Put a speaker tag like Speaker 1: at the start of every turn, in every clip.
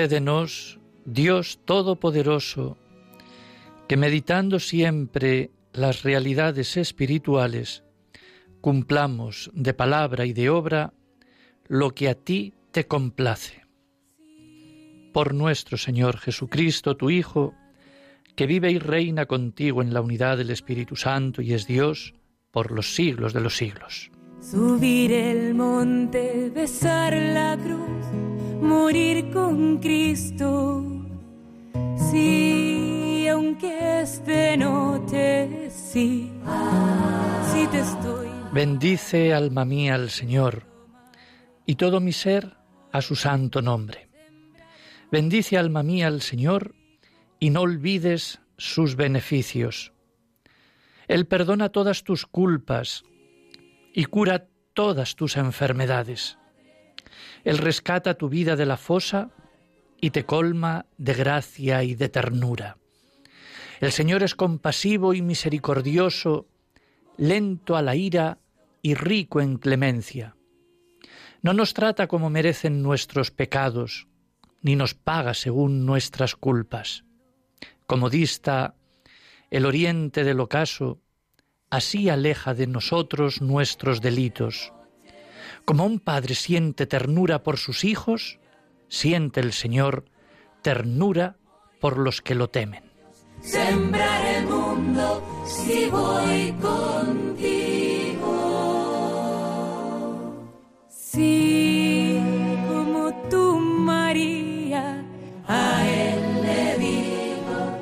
Speaker 1: Concédenos, Dios Todopoderoso, que meditando siempre las realidades espirituales, cumplamos de palabra y de obra lo que a ti te complace. Por nuestro Señor Jesucristo, tu Hijo, que vive y reina contigo en la unidad del Espíritu Santo y es Dios por los siglos de los siglos.
Speaker 2: Subir el monte, besar la cruz morir con Cristo. Sí, aunque este noche sí, sí te estoy.
Speaker 1: Bendice alma mía al Señor y todo mi ser a su santo nombre. Bendice alma mía al Señor y no olvides sus beneficios. Él perdona todas tus culpas y cura todas tus enfermedades. Él rescata tu vida de la fosa y te colma de gracia y de ternura. El Señor es compasivo y misericordioso, lento a la ira y rico en clemencia. No nos trata como merecen nuestros pecados, ni nos paga según nuestras culpas. Como dista el oriente del ocaso, así aleja de nosotros nuestros delitos. Como un padre siente ternura por sus hijos, siente el Señor ternura por los que lo temen.
Speaker 2: Sembrar el mundo si voy contigo. Sí, como tú, María, a él le digo.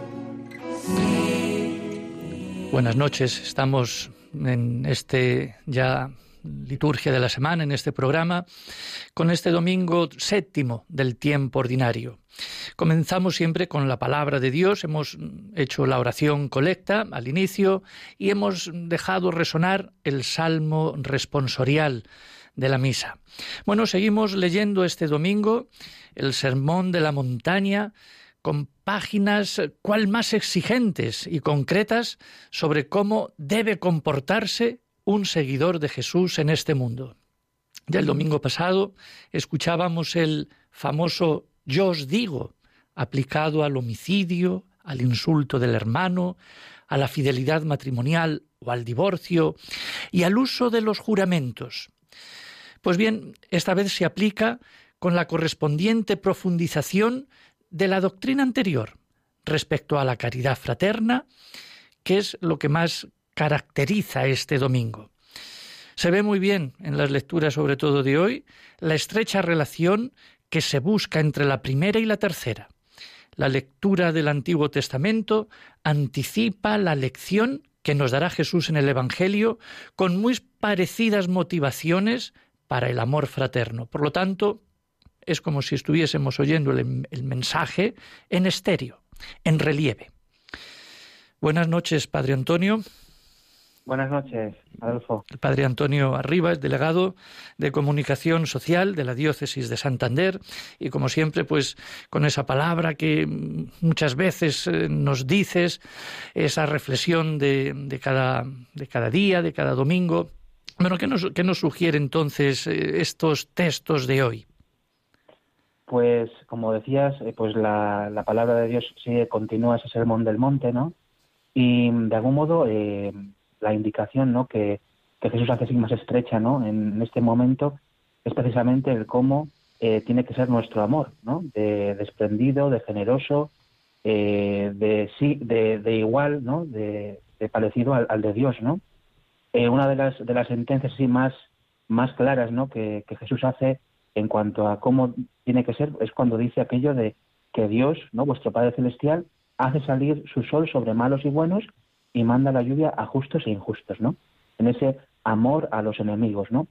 Speaker 2: Sí.
Speaker 1: Buenas noches, estamos en este ya liturgia de la semana, en este programa, con este domingo séptimo del tiempo ordinario. Comenzamos siempre con la palabra de Dios, hemos hecho la oración colecta al inicio y hemos dejado resonar el salmo responsorial de la misa. Bueno, seguimos leyendo este domingo el Sermón de la Montaña con páginas cual más exigentes y concretas sobre cómo debe comportarse un seguidor de Jesús en este mundo. Del domingo pasado escuchábamos el famoso yo os digo, aplicado al homicidio, al insulto del hermano, a la fidelidad matrimonial o al divorcio y al uso de los juramentos. Pues bien, esta vez se aplica con la correspondiente profundización de la doctrina anterior respecto a la caridad fraterna, que es lo que más caracteriza este domingo. Se ve muy bien en las lecturas, sobre todo de hoy, la estrecha relación que se busca entre la primera y la tercera. La lectura del Antiguo Testamento anticipa la lección que nos dará Jesús en el Evangelio con muy parecidas motivaciones para el amor fraterno. Por lo tanto, es como si estuviésemos oyendo el, mensaje en estéreo, en relieve. Buenas noches, Padre Antonio.
Speaker 3: Buenas noches, Adolfo.
Speaker 1: El padre Antonio Arribas, delegado de Comunicación Social de la Diócesis de Santander, y como siempre, pues con esa palabra que muchas veces eh, nos dices, esa reflexión de, de, cada, de cada día, de cada domingo. Bueno, ¿qué nos, qué nos sugiere entonces eh, estos textos de hoy?
Speaker 3: Pues, como decías, eh, pues la, la palabra de Dios sigue, continúa ese sermón del monte, ¿no? Y de algún modo eh, la indicación ¿no? que, que, Jesús hace así más estrecha ¿no? en, este momento es precisamente el cómo eh, tiene que ser nuestro amor, ¿no? de desprendido, de generoso, eh, de, sí, de, de, igual, ¿no? de, parecido al, al, de Dios. ¿no? Eh, una de las, de las sentencias sí, más, más claras ¿no? que, que Jesús hace en cuanto a cómo tiene que ser es cuando dice aquello de que Dios, ¿no? vuestro Padre Celestial, hace salir su sol sobre malos y buenos y manda la lluvia a justos e injustos, ¿no? En ese amor a los enemigos, ¿no?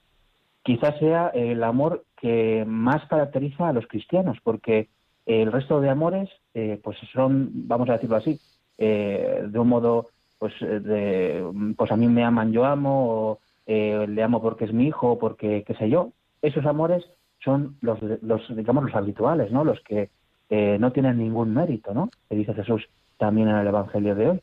Speaker 3: Quizás sea el amor que más caracteriza a los cristianos, porque el resto de amores, eh, pues son, vamos a decirlo así, eh, de un modo, pues, de, pues a mí me aman, yo amo, o eh, le amo porque es mi hijo, porque qué sé yo. Esos amores son los, los digamos, los habituales, ¿no? Los que no tienen ningún mérito, ¿no? Que dice Jesús también en el Evangelio de hoy.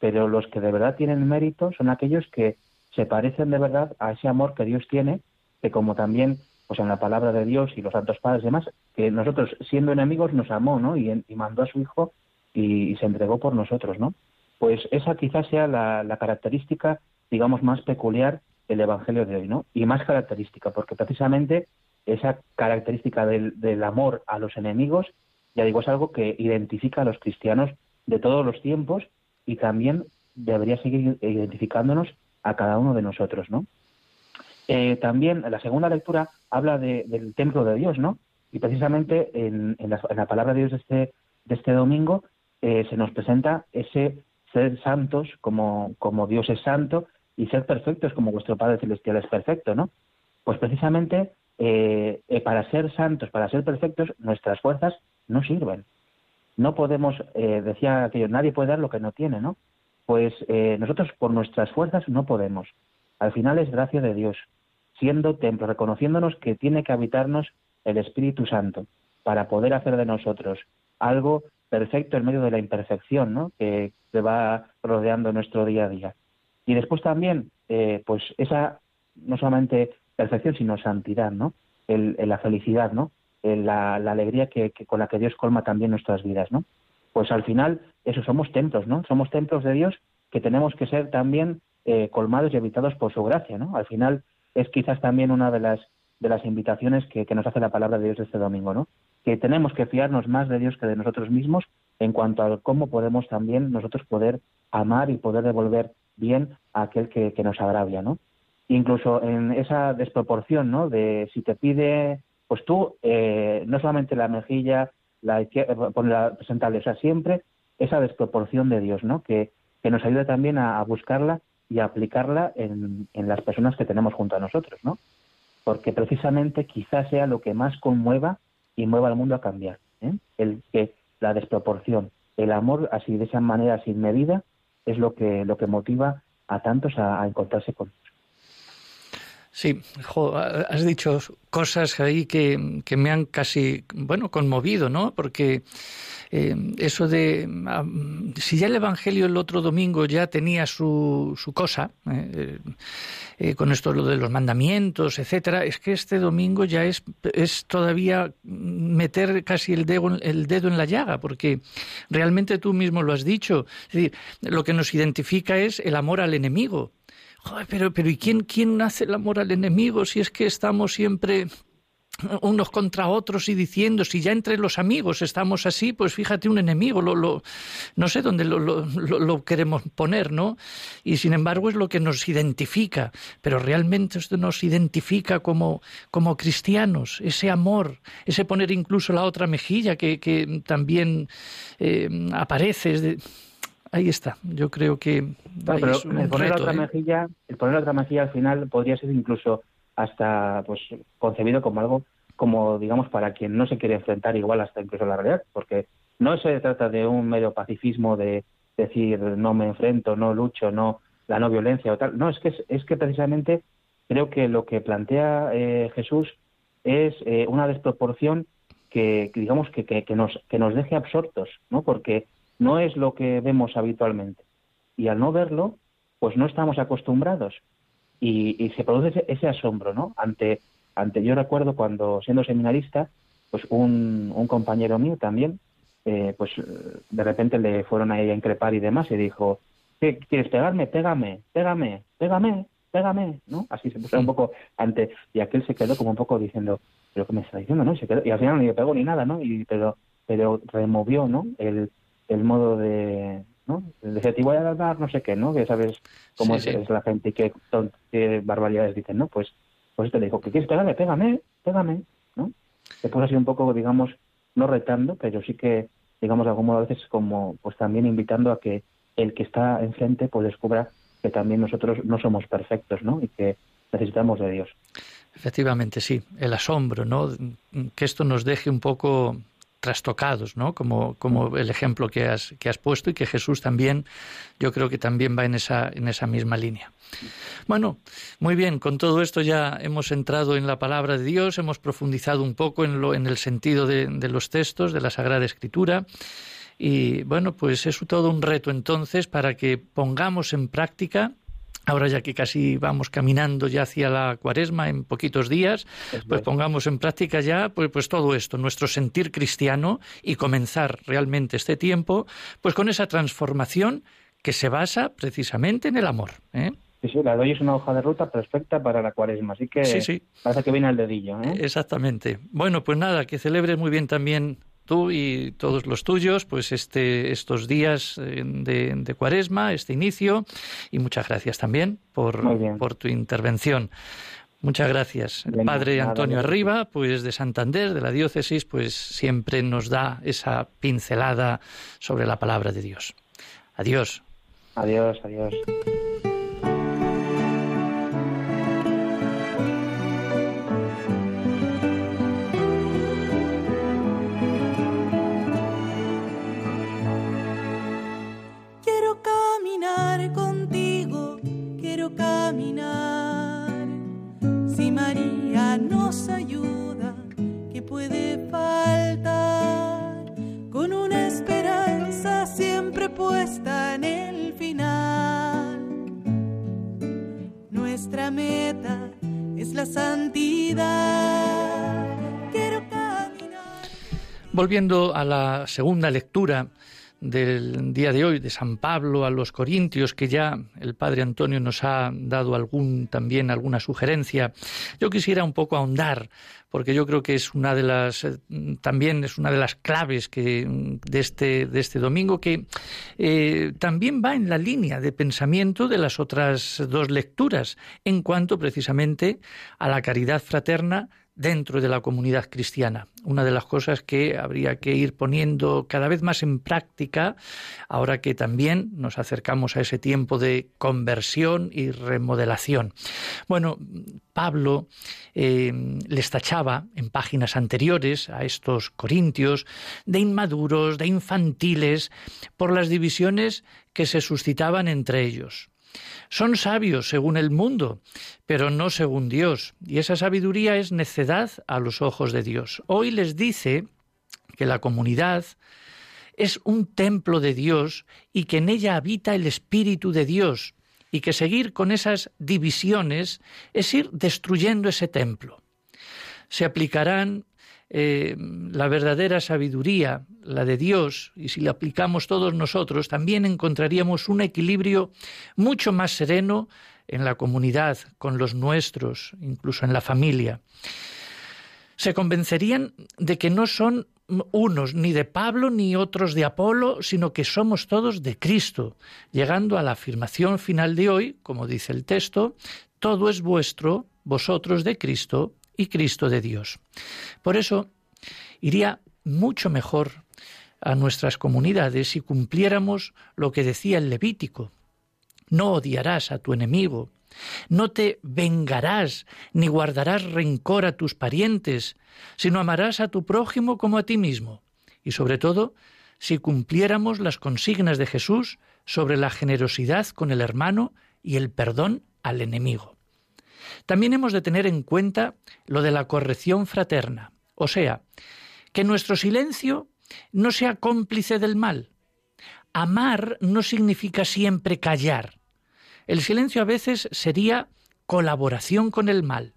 Speaker 3: Pero los que de verdad tienen mérito son aquellos que se parecen de verdad a ese amor que Dios tiene, que como también pues en la palabra de Dios y los santos padres y demás, que nosotros siendo enemigos nos amó, ¿no? Y, mandó a su hijo y, se entregó por nosotros, ¿no? Pues esa quizás sea la, característica, digamos, más peculiar del Evangelio de hoy, ¿no? Y más característica, porque precisamente esa característica del, del amor a los enemigos, ya digo, es algo que identifica a los cristianos de todos los tiempos y también debería seguir identificándonos a cada uno de nosotros, ¿no? Eh, también la segunda lectura habla del templo de Dios, ¿no? Y precisamente en, la, palabra de Dios de este, de este domingo eh, se nos presenta ese ser santos como, como Dios es santo y ser perfectos como vuestro Padre Celestial es perfecto, ¿no? Pues precisamente eh, para ser santos, para ser perfectos, nuestras fuerzas no sirven. No podemos, decía aquello, nadie puede dar lo que no tiene, ¿no? Pues nosotros por nuestras fuerzas no podemos. Al final es gracia de Dios siendo templo, reconociéndonos que tiene que habitarnos el Espíritu Santo para poder hacer de nosotros algo perfecto en medio de la imperfección ¿no? que, se va rodeando nuestro día a día. Y después también, eh, pues esa no solamente perfección, sino santidad, ¿no? El, la felicidad, ¿no? La, alegría que, con la que Dios colma también nuestras vidas, ¿no? Pues al final, eso somos templos, ¿no? Somos templos de Dios que tenemos que ser también eh, colmados y habitados por su gracia, ¿no? Al final, es quizás también una de las, de las invitaciones que, nos hace la palabra de Dios este domingo, ¿no? Que tenemos que fiarnos más de Dios que de nosotros mismos en cuanto a cómo podemos también nosotros poder amar y poder devolver bien a aquel que, nos agravia, ¿no? Incluso en esa desproporción, ¿no? De si te pide, pues tú, eh, no solamente la mejilla, la izquierda, la presentable, o sea, siempre esa desproporción de Dios, ¿no? Que, que nos ayude también a buscarla y aplicarla en, en, las personas que tenemos junto a nosotros, ¿no? Porque precisamente quizás sea lo que más conmueva y mueva al mundo a cambiar, ¿eh? el que la desproporción, el amor así de esa manera sin medida es lo que lo que motiva a tantos a, encontrarse con
Speaker 1: Sí, has dicho cosas ahí que, que, me han casi, bueno, conmovido, ¿no? Porque eh, eso de, si ya el Evangelio el otro domingo ya tenía su, su cosa, eh, eh, con esto lo de los mandamientos, etcétera, es que este domingo ya es, es todavía meter casi el dedo, el dedo en la llaga, porque realmente tú mismo lo has dicho. Es decir, lo que nos identifica es el amor al enemigo pero, pero ¿y quién, quién hace el amor al enemigo si es que estamos siempre unos contra otros y diciendo si ya entre los amigos estamos así, pues fíjate un enemigo, lo, lo, no sé dónde lo, queremos poner, ¿no? Y sin embargo es lo que nos identifica, pero realmente esto nos identifica como, como cristianos, ese amor, ese poner incluso la otra mejilla que, que también eh, aparece. Ahí está. Yo creo que
Speaker 3: el poner la otra ¿eh? mejilla, el poner otra mejilla al final podría ser incluso hasta pues concebido como algo como digamos para quien no se quiere enfrentar igual hasta incluso la realidad, porque no se trata de un medio pacifismo de decir no me enfrento, no lucho, no la no violencia o tal. No, es que es, que precisamente creo que lo que plantea eh, Jesús es eh, una desproporción que, digamos que, que, nos que nos deje absortos, ¿no? Porque no es lo que vemos habitualmente. Y al no verlo, pues no estamos acostumbrados. Y, se produce ese, asombro, ¿no? Ante, ante, yo recuerdo cuando siendo seminarista, pues un, un compañero mío también, eh, pues de repente le fueron ahí a increpar y demás y dijo, ¿qué quieres pegarme? Pégame, pégame, pégame, pégame, ¿no? Así se puso un poco ante, y aquel se quedó como un poco diciendo, pero ¿qué me está diciendo, no? Y, se quedó, y al final ni le pegó ni nada, ¿no? Y, pero, pero removió, ¿no? El, el modo de, ¿no? Decía, te voy a dar no sé qué, ¿no? Que sabes cómo es, la gente y qué, qué, barbaridades dicen, ¿no? Pues, pues te dijo, ¿qué quieres pegarme? Pégame, pégame, ¿no? Se puso así un poco, digamos, no retando, pero sí que digamos, de algún modo a veces como, pues también invitando a que el que está enfrente pues descubra que también nosotros no somos perfectos, ¿no? Y que necesitamos de Dios.
Speaker 1: Efectivamente, sí, el asombro, ¿no? Que esto nos deje un poco trastocados, ¿no? Como, como el ejemplo que has, que has puesto y que Jesús también, yo creo que también va en esa, en esa misma línea. Bueno, muy bien, con todo esto ya hemos entrado en la palabra de Dios, hemos profundizado un poco en, lo, en el sentido de, de los textos de la Sagrada Escritura. Y bueno, pues es todo un reto entonces para que pongamos en práctica Ahora ya que casi vamos caminando ya hacia la cuaresma en poquitos días, pues pongamos en práctica ya pues, pues, todo esto, nuestro sentir cristiano y comenzar realmente este tiempo pues con esa transformación que se basa precisamente en el amor. ¿eh?
Speaker 3: Sí, sí, la doy es una hoja de ruta perfecta para la cuaresma, así que parece que viene al dedillo. ¿eh?
Speaker 1: Exactamente. Bueno, pues nada, que celebres muy bien también tú y todos los tuyos, pues este, estos días eh, de, cuaresma, este inicio, y muchas gracias también por, por tu intervención. Muchas gracias. El padre Antonio Arriba, pues de Santander, de la diócesis, pues siempre nos da esa pincelada sobre la palabra de Dios. Adiós.
Speaker 3: Adiós, adiós.
Speaker 2: Nos ayuda, que puede faltar, con una esperanza siempre puesta en el final. Nuestra meta es la santidad. Quiero caminar.
Speaker 1: Volviendo a la segunda lectura, del día de hoy, de San Pablo a los Corintios, que ya el Padre Antonio nos ha dado algún, también alguna sugerencia. Yo quisiera un poco ahondar, porque yo creo que es una de las, eh, también es una de las claves que, de, este, de este domingo, que eh, también va en la línea de pensamiento de las otras dos lecturas, en cuanto precisamente a la caridad fraterna dentro de la comunidad cristiana. Una de las cosas que habría que ir poniendo cada vez más en práctica ahora que también nos acercamos a ese tiempo de conversión y remodelación. Bueno, Pablo eh, les tachaba en páginas anteriores a estos corintios de inmaduros, de infantiles, por las divisiones que se suscitaban entre ellos. Son sabios según el mundo, pero no según Dios, y esa sabiduría es necedad a los ojos de Dios. Hoy les dice que la comunidad es un templo de Dios y que en ella habita el Espíritu de Dios, y que seguir con esas divisiones es ir destruyendo ese templo. Se aplicarán eh, la verdadera sabiduría, la de Dios, y si la aplicamos todos nosotros, también encontraríamos un equilibrio mucho más sereno en la comunidad, con los nuestros, incluso en la familia. Se convencerían de que no son unos ni de Pablo ni otros de Apolo, sino que somos todos de Cristo, llegando a la afirmación final de hoy, como dice el texto, todo es vuestro, vosotros de Cristo y Cristo de Dios. Por eso, iría mucho mejor a nuestras comunidades si cumpliéramos lo que decía el Levítico. No odiarás a tu enemigo, no te vengarás ni guardarás rencor a tus parientes, sino amarás a tu prójimo como a ti mismo. Y sobre todo, si cumpliéramos las consignas de Jesús sobre la generosidad con el hermano y el perdón al enemigo. También hemos de tener en cuenta lo de la corrección fraterna, o sea, que nuestro silencio no sea cómplice del mal. Amar no significa siempre callar. El silencio a veces sería colaboración con el mal.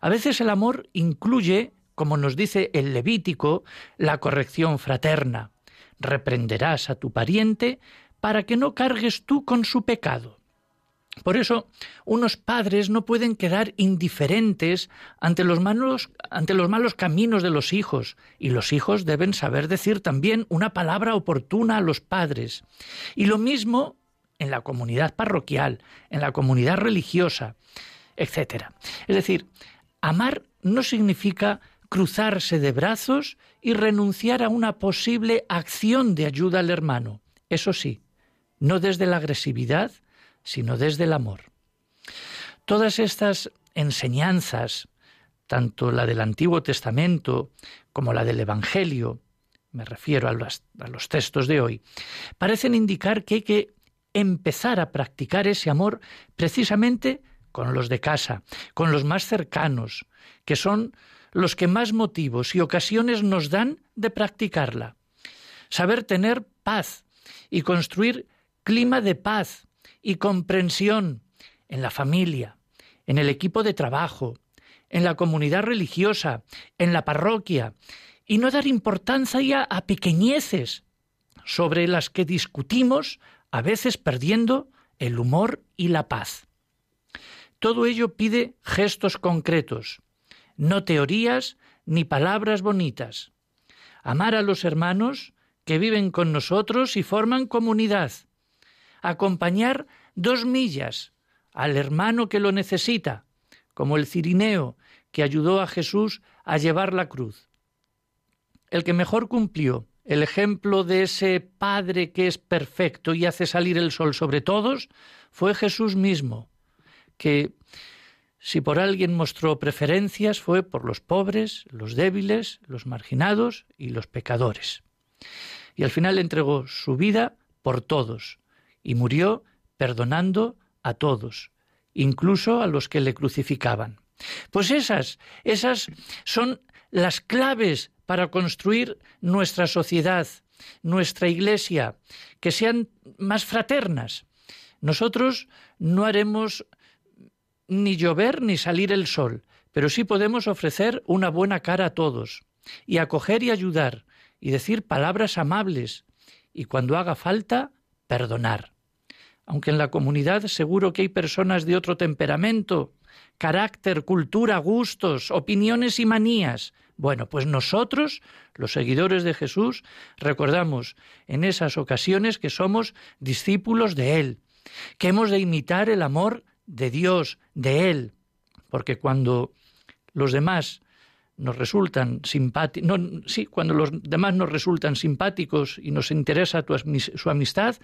Speaker 1: A veces el amor incluye, como nos dice el Levítico, la corrección fraterna. Reprenderás a tu pariente para que no cargues tú con su pecado. Por eso, unos padres no pueden quedar indiferentes ante los, malos, ante los malos caminos de los hijos, y los hijos deben saber decir también una palabra oportuna a los padres. Y lo mismo en la comunidad parroquial, en la comunidad religiosa, etc. Es decir, amar no significa cruzarse de brazos y renunciar a una posible acción de ayuda al hermano. Eso sí, no desde la agresividad, sino desde el amor. Todas estas enseñanzas, tanto la del Antiguo Testamento como la del Evangelio, me refiero a los, textos de hoy, parecen indicar que hay que empezar a practicar ese amor precisamente con los de casa, con los más cercanos, que son los que más motivos y ocasiones nos dan de practicarla. Saber tener paz y construir clima de paz y comprensión en la familia, en el equipo de trabajo, en la comunidad religiosa, en la parroquia, y no dar importancia a pequeñeces sobre las que discutimos, a veces perdiendo el humor y la paz. Todo ello pide gestos concretos, no teorías ni palabras bonitas. Amar a los hermanos que viven con nosotros y forman comunidad. Acompañar dos millas al hermano que lo necesita, como el cirineo que ayudó a Jesús a llevar la cruz. El que mejor cumplió el ejemplo de ese Padre que es perfecto y hace salir el sol sobre todos fue Jesús mismo, que si por alguien mostró preferencias fue por los pobres, los débiles, los marginados y los pecadores. Y al final entregó su vida por todos y murió perdonando a todos, incluso a los que le crucificaban. Pues esas, esas son las claves para construir nuestra sociedad, nuestra iglesia, que sean más fraternas. Nosotros no haremos ni llover ni salir el sol, pero sí podemos ofrecer una buena cara a todos, y acoger y ayudar, y decir palabras amables, y cuando haga falta, perdonar. Aunque en la comunidad seguro que hay personas de otro temperamento, carácter, cultura, gustos, opiniones y manías. Bueno, pues nosotros, los seguidores de Jesús, recordamos en esas ocasiones que somos discípulos de Él, que hemos de imitar el amor de Dios, de Él, porque cuando los demás nos resultan simpáticos, sí, cuando los demás nos resultan simpáticos y nos interesa su amistad,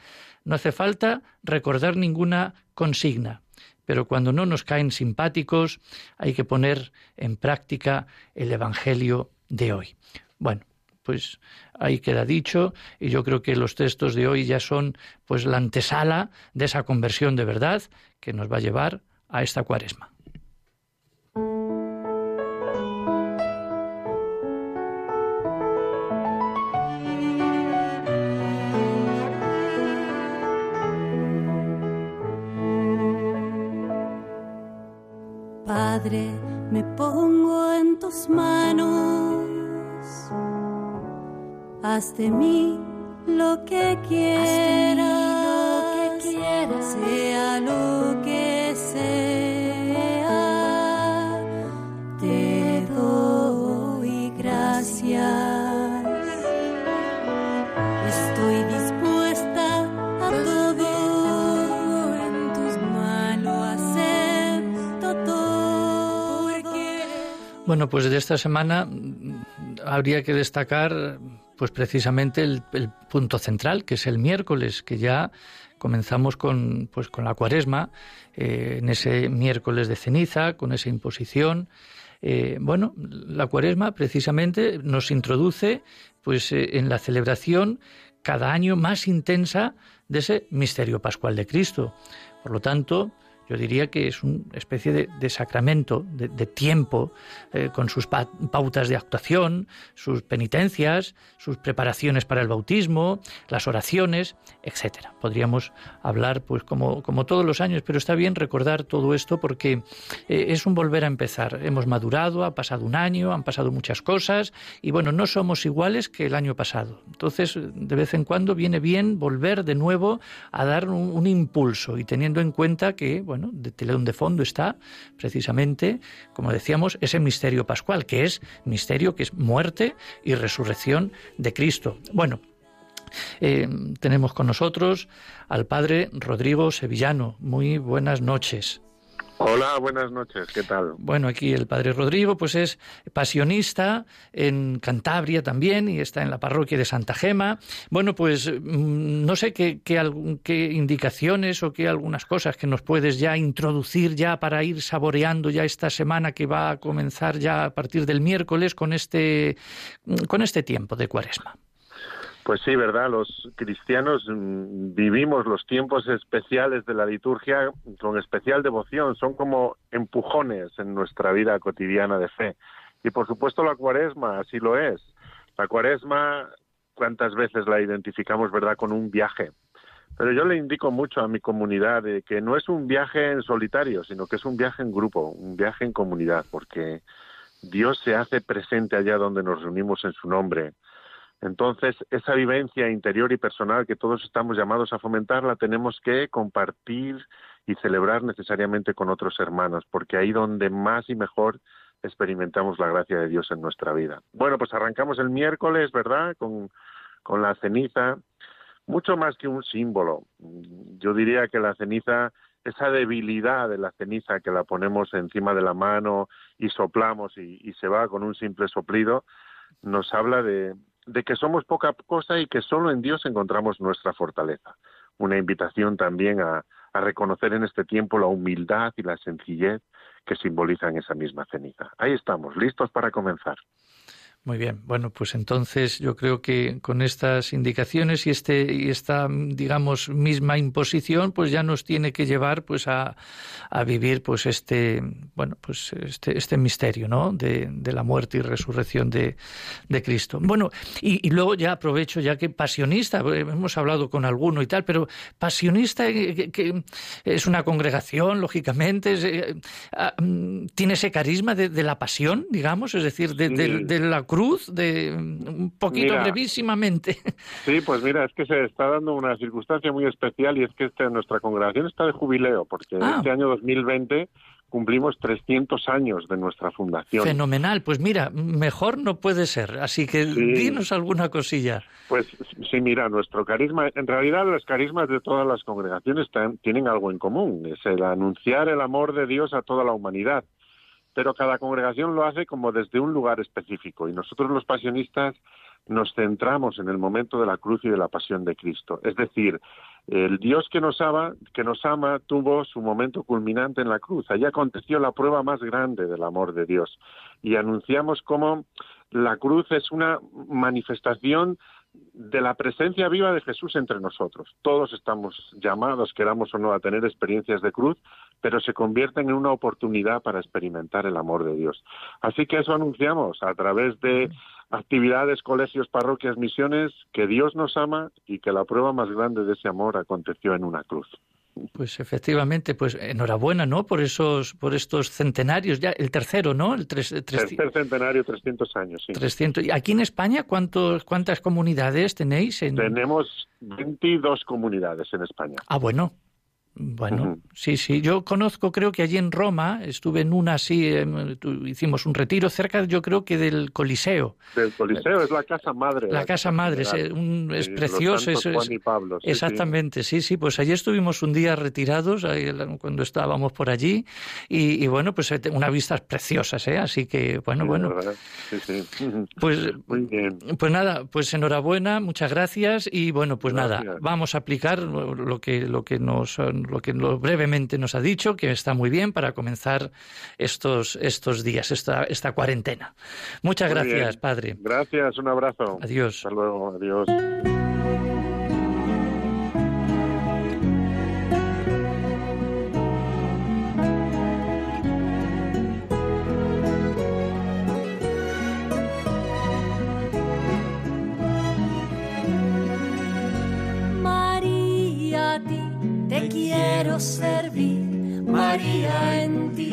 Speaker 1: no hace falta recordar ninguna consigna. Pero cuando no nos caen simpáticos, hay que poner en práctica el Evangelio de hoy. Bueno, pues ahí queda dicho y yo creo que los textos de hoy ya son pues la antesala de esa conversión de verdad que nos va a llevar a esta cuaresma.
Speaker 2: Padre, me pongo en tus manos. Haz de mí lo que quieras,
Speaker 1: Bueno, pues de esta semana mm, habría que destacar pues precisamente el, punto central, que es el miércoles, que ya comenzamos con, pues con la cuaresma, eh, en ese miércoles de ceniza, con esa imposición. Eh, bueno, la cuaresma precisamente nos introduce pues eh, en la celebración cada año más intensa de ese misterio pascual de Cristo. Por lo tanto, yo diría que es una especie de, sacramento, de, tiempo, eh, con sus pautas de actuación, sus penitencias, sus preparaciones para el bautismo, las oraciones, etcétera. Podríamos hablar, pues, como, como todos los años, pero está bien recordar todo esto porque eh, es un volver a empezar. Hemos madurado, ha pasado un año, han pasado muchas cosas y bueno, no somos iguales que el año pasado. Entonces, de vez en cuando viene bien volver de nuevo a dar un, un impulso y teniendo en cuenta que, bueno, de telón de fondo está precisamente, como decíamos, ese misterio pascual, que es misterio que es muerte y resurrección de Cristo. Bueno, eh, tenemos con nosotros al padre Rodrigo Sevillano. Muy buenas noches.
Speaker 4: Hola, buenas noches, ¿qué tal?
Speaker 1: Bueno, aquí el padre Rodrigo, pues es pasionista en Cantabria también y está en la parroquia de Santa Gema. Bueno, pues mm, no sé qué, qué, indicaciones o qué algunas cosas que nos puedes ya introducir ya para ir saboreando ya esta semana que va a comenzar ya a partir del miércoles con este, con este tiempo de cuaresma.
Speaker 4: Pues sí, ¿verdad? Los cristianos mm, vivimos los tiempos especiales de la liturgia con especial devoción, son como empujones en nuestra vida cotidiana de fe. Y por supuesto la cuaresma, así lo es. La cuaresma, ¿cuántas veces la identificamos, verdad, con un viaje? Pero yo le indico mucho a mi comunidad que no es un viaje en solitario, sino que es un viaje en grupo, un viaje en comunidad, porque Dios se hace presente allá donde nos reunimos en su nombre entonces, esa vivencia interior y personal que todos estamos llamados a fomentar la tenemos que compartir y celebrar necesariamente con otros hermanos, porque ahí donde más y mejor experimentamos la gracia de Dios en nuestra vida. Bueno, pues arrancamos el miércoles, ¿verdad? Con, la ceniza, mucho más que un símbolo. Yo diría que la ceniza, esa debilidad de la ceniza que la ponemos encima de la mano y soplamos y se va con un simple soplido, nos habla de, de que somos poca cosa y que solo en Dios encontramos nuestra fortaleza. Una invitación también a, a reconocer en este tiempo la humildad y la sencillez que simbolizan esa misma ceniza. Ahí estamos, listos para comenzar.
Speaker 1: Muy bien, bueno, pues entonces yo creo que con estas indicaciones y este y esta digamos misma imposición, pues ya nos tiene que llevar pues a, a vivir pues este bueno pues este, este misterio, ¿no? De, de, la muerte y resurrección de, de Cristo. Bueno, y, y, luego ya aprovecho ya que pasionista, hemos hablado con alguno y tal, pero pasionista eh, que, es una congregación, lógicamente, eh, ah, mm, tiene ese carisma de, de, la pasión, digamos, es decir, de, de la cruz, de un poquito brevísimamente.
Speaker 4: Sí, pues mira, es que se está dando una circunstancia muy especial y es que este, nuestra congregación está de jubileo, porque ah. este año 2020 cumplimos 300 años de nuestra fundación.
Speaker 1: Fenomenal, pues mira, mejor no puede ser, así que dinos alguna cosilla.
Speaker 4: Pues sí, mira, nuestro carisma, en realidad los carismas de todas las congregaciones tienen algo en común, es el anunciar el amor de Dios a toda la humanidad pero cada congregación lo hace como desde un lugar específico y nosotros los pasionistas nos centramos en el momento de la cruz y de la pasión de Cristo. Es decir, el Dios que nos ama, que nos ama tuvo su momento culminante en la cruz. Allí aconteció la prueba más grande del amor de Dios y anunciamos cómo la cruz es una manifestación de la presencia viva de Jesús entre nosotros. Todos estamos llamados, queramos o no, a tener experiencias de cruz, pero se convierten en una oportunidad para experimentar el amor de Dios. Así que eso anunciamos a través de actividades, colegios, parroquias, misiones, que Dios nos ama y que la prueba más grande de ese amor aconteció en una cruz.
Speaker 1: Pues efectivamente, pues enhorabuena, ¿no? Por esos, por estos centenarios, ya el tercero, ¿no?
Speaker 4: El tercer centenario, 300 años, sí.
Speaker 1: 300. ¿Y aquí en España cuántos, cuántas comunidades tenéis?
Speaker 4: Tenemos 22 comunidades en España.
Speaker 1: Ah, bueno, bueno, sí, sí. Yo conozco, creo que allí en Roma, estuve en una así, hicimos un retiro cerca, yo creo que del Coliseo.
Speaker 4: Del Coliseo, es la casa madre.
Speaker 1: La, casa madre, es, un, es precioso. Es,
Speaker 4: Juan y Pablo,
Speaker 1: exactamente, sí. sí, Pues allí estuvimos un día retirados, cuando estábamos por allí, y, bueno, pues eh, unas vistas preciosas, ¿eh? Así que, bueno, bueno.
Speaker 4: Sí, sí.
Speaker 1: Pues, Muy bien. pues nada, pues enhorabuena, muchas gracias, y bueno, pues nada, vamos a aplicar lo que, lo que nos lo que brevemente nos ha dicho, que está muy bien para comenzar estos, estos días, esta, esta cuarentena. Muchas gracias, Padre.
Speaker 4: Gracias, un abrazo.
Speaker 1: Adiós.
Speaker 4: Hasta luego, adiós.
Speaker 2: Quiero servir, María, en ti,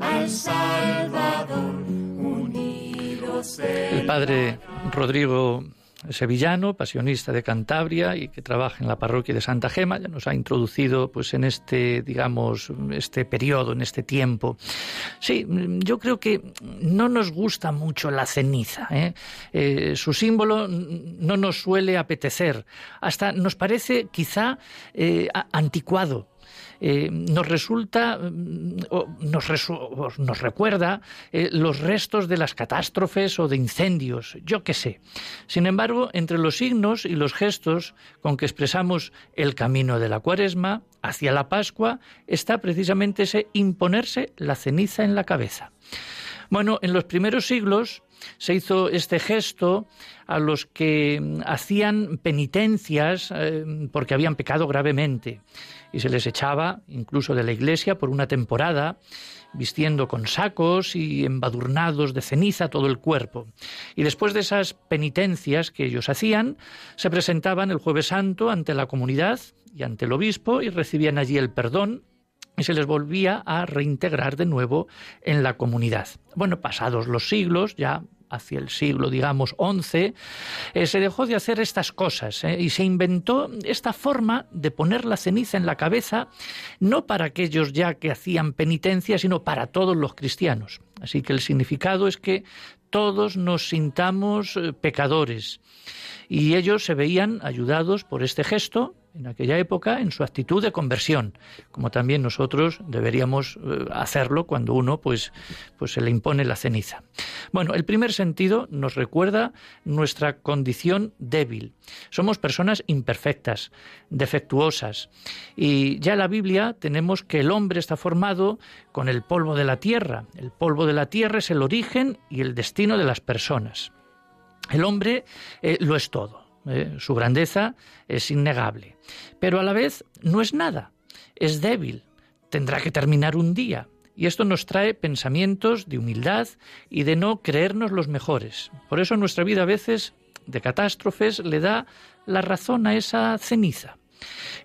Speaker 2: al Salvador, unidos.
Speaker 1: El padre Rodrigo sevillano, pasionista de Cantabria y que trabaja en la parroquia de Santa Gema, ya nos ha introducido pues en este, digamos, este periodo, en este tiempo. Sí, yo creo que no nos gusta mucho la ceniza. ¿eh? Eh, su símbolo no nos suele apetecer, hasta nos parece quizá eh, anticuado eh, nos resulta, mm, nos, recuerda eh, los restos de las catástrofes o de incendios, yo qué sé. Sin embargo, entre los signos y los gestos con que expresamos el camino de la cuaresma hacia la Pascua está precisamente ese imponerse la ceniza en la cabeza. Bueno, en los primeros siglos se hizo este gesto a los que mm, hacían penitencias eh, porque habían pecado gravemente y se les echaba incluso de la iglesia por una temporada vistiendo con sacos y embadurnados de ceniza todo el cuerpo. Y después de esas penitencias que ellos hacían, se presentaban el jueves santo ante la comunidad y ante el obispo y recibían allí el perdón y se les volvía a reintegrar de nuevo en la comunidad. Bueno, pasados los siglos, ya hacia el siglo, digamos, XI, eh, se dejó de hacer estas cosas eh, y se inventó esta forma de poner la ceniza en la cabeza, no para aquellos ya que hacían penitencia, sino para todos los cristianos. Así que el significado es que todos nos sintamos eh, pecadores y ellos se veían ayudados por este gesto en aquella época en su actitud de conversión, como también nosotros deberíamos eh, hacerlo cuando uno pues, pues se le impone la ceniza. Bueno, el primer sentido nos recuerda nuestra condición débil. Somos personas imperfectas, defectuosas, y ya en la Biblia tenemos que el hombre está formado con el polvo de la tierra. El polvo de la tierra es el origen y el destino de las personas. El hombre eh, lo es todo. Eh, su grandeza es innegable. Pero a la vez no es nada, es débil, tendrá que terminar un día. Y esto nos trae pensamientos de humildad y de no creernos los mejores. Por eso nuestra vida a veces de catástrofes le da la razón a esa ceniza.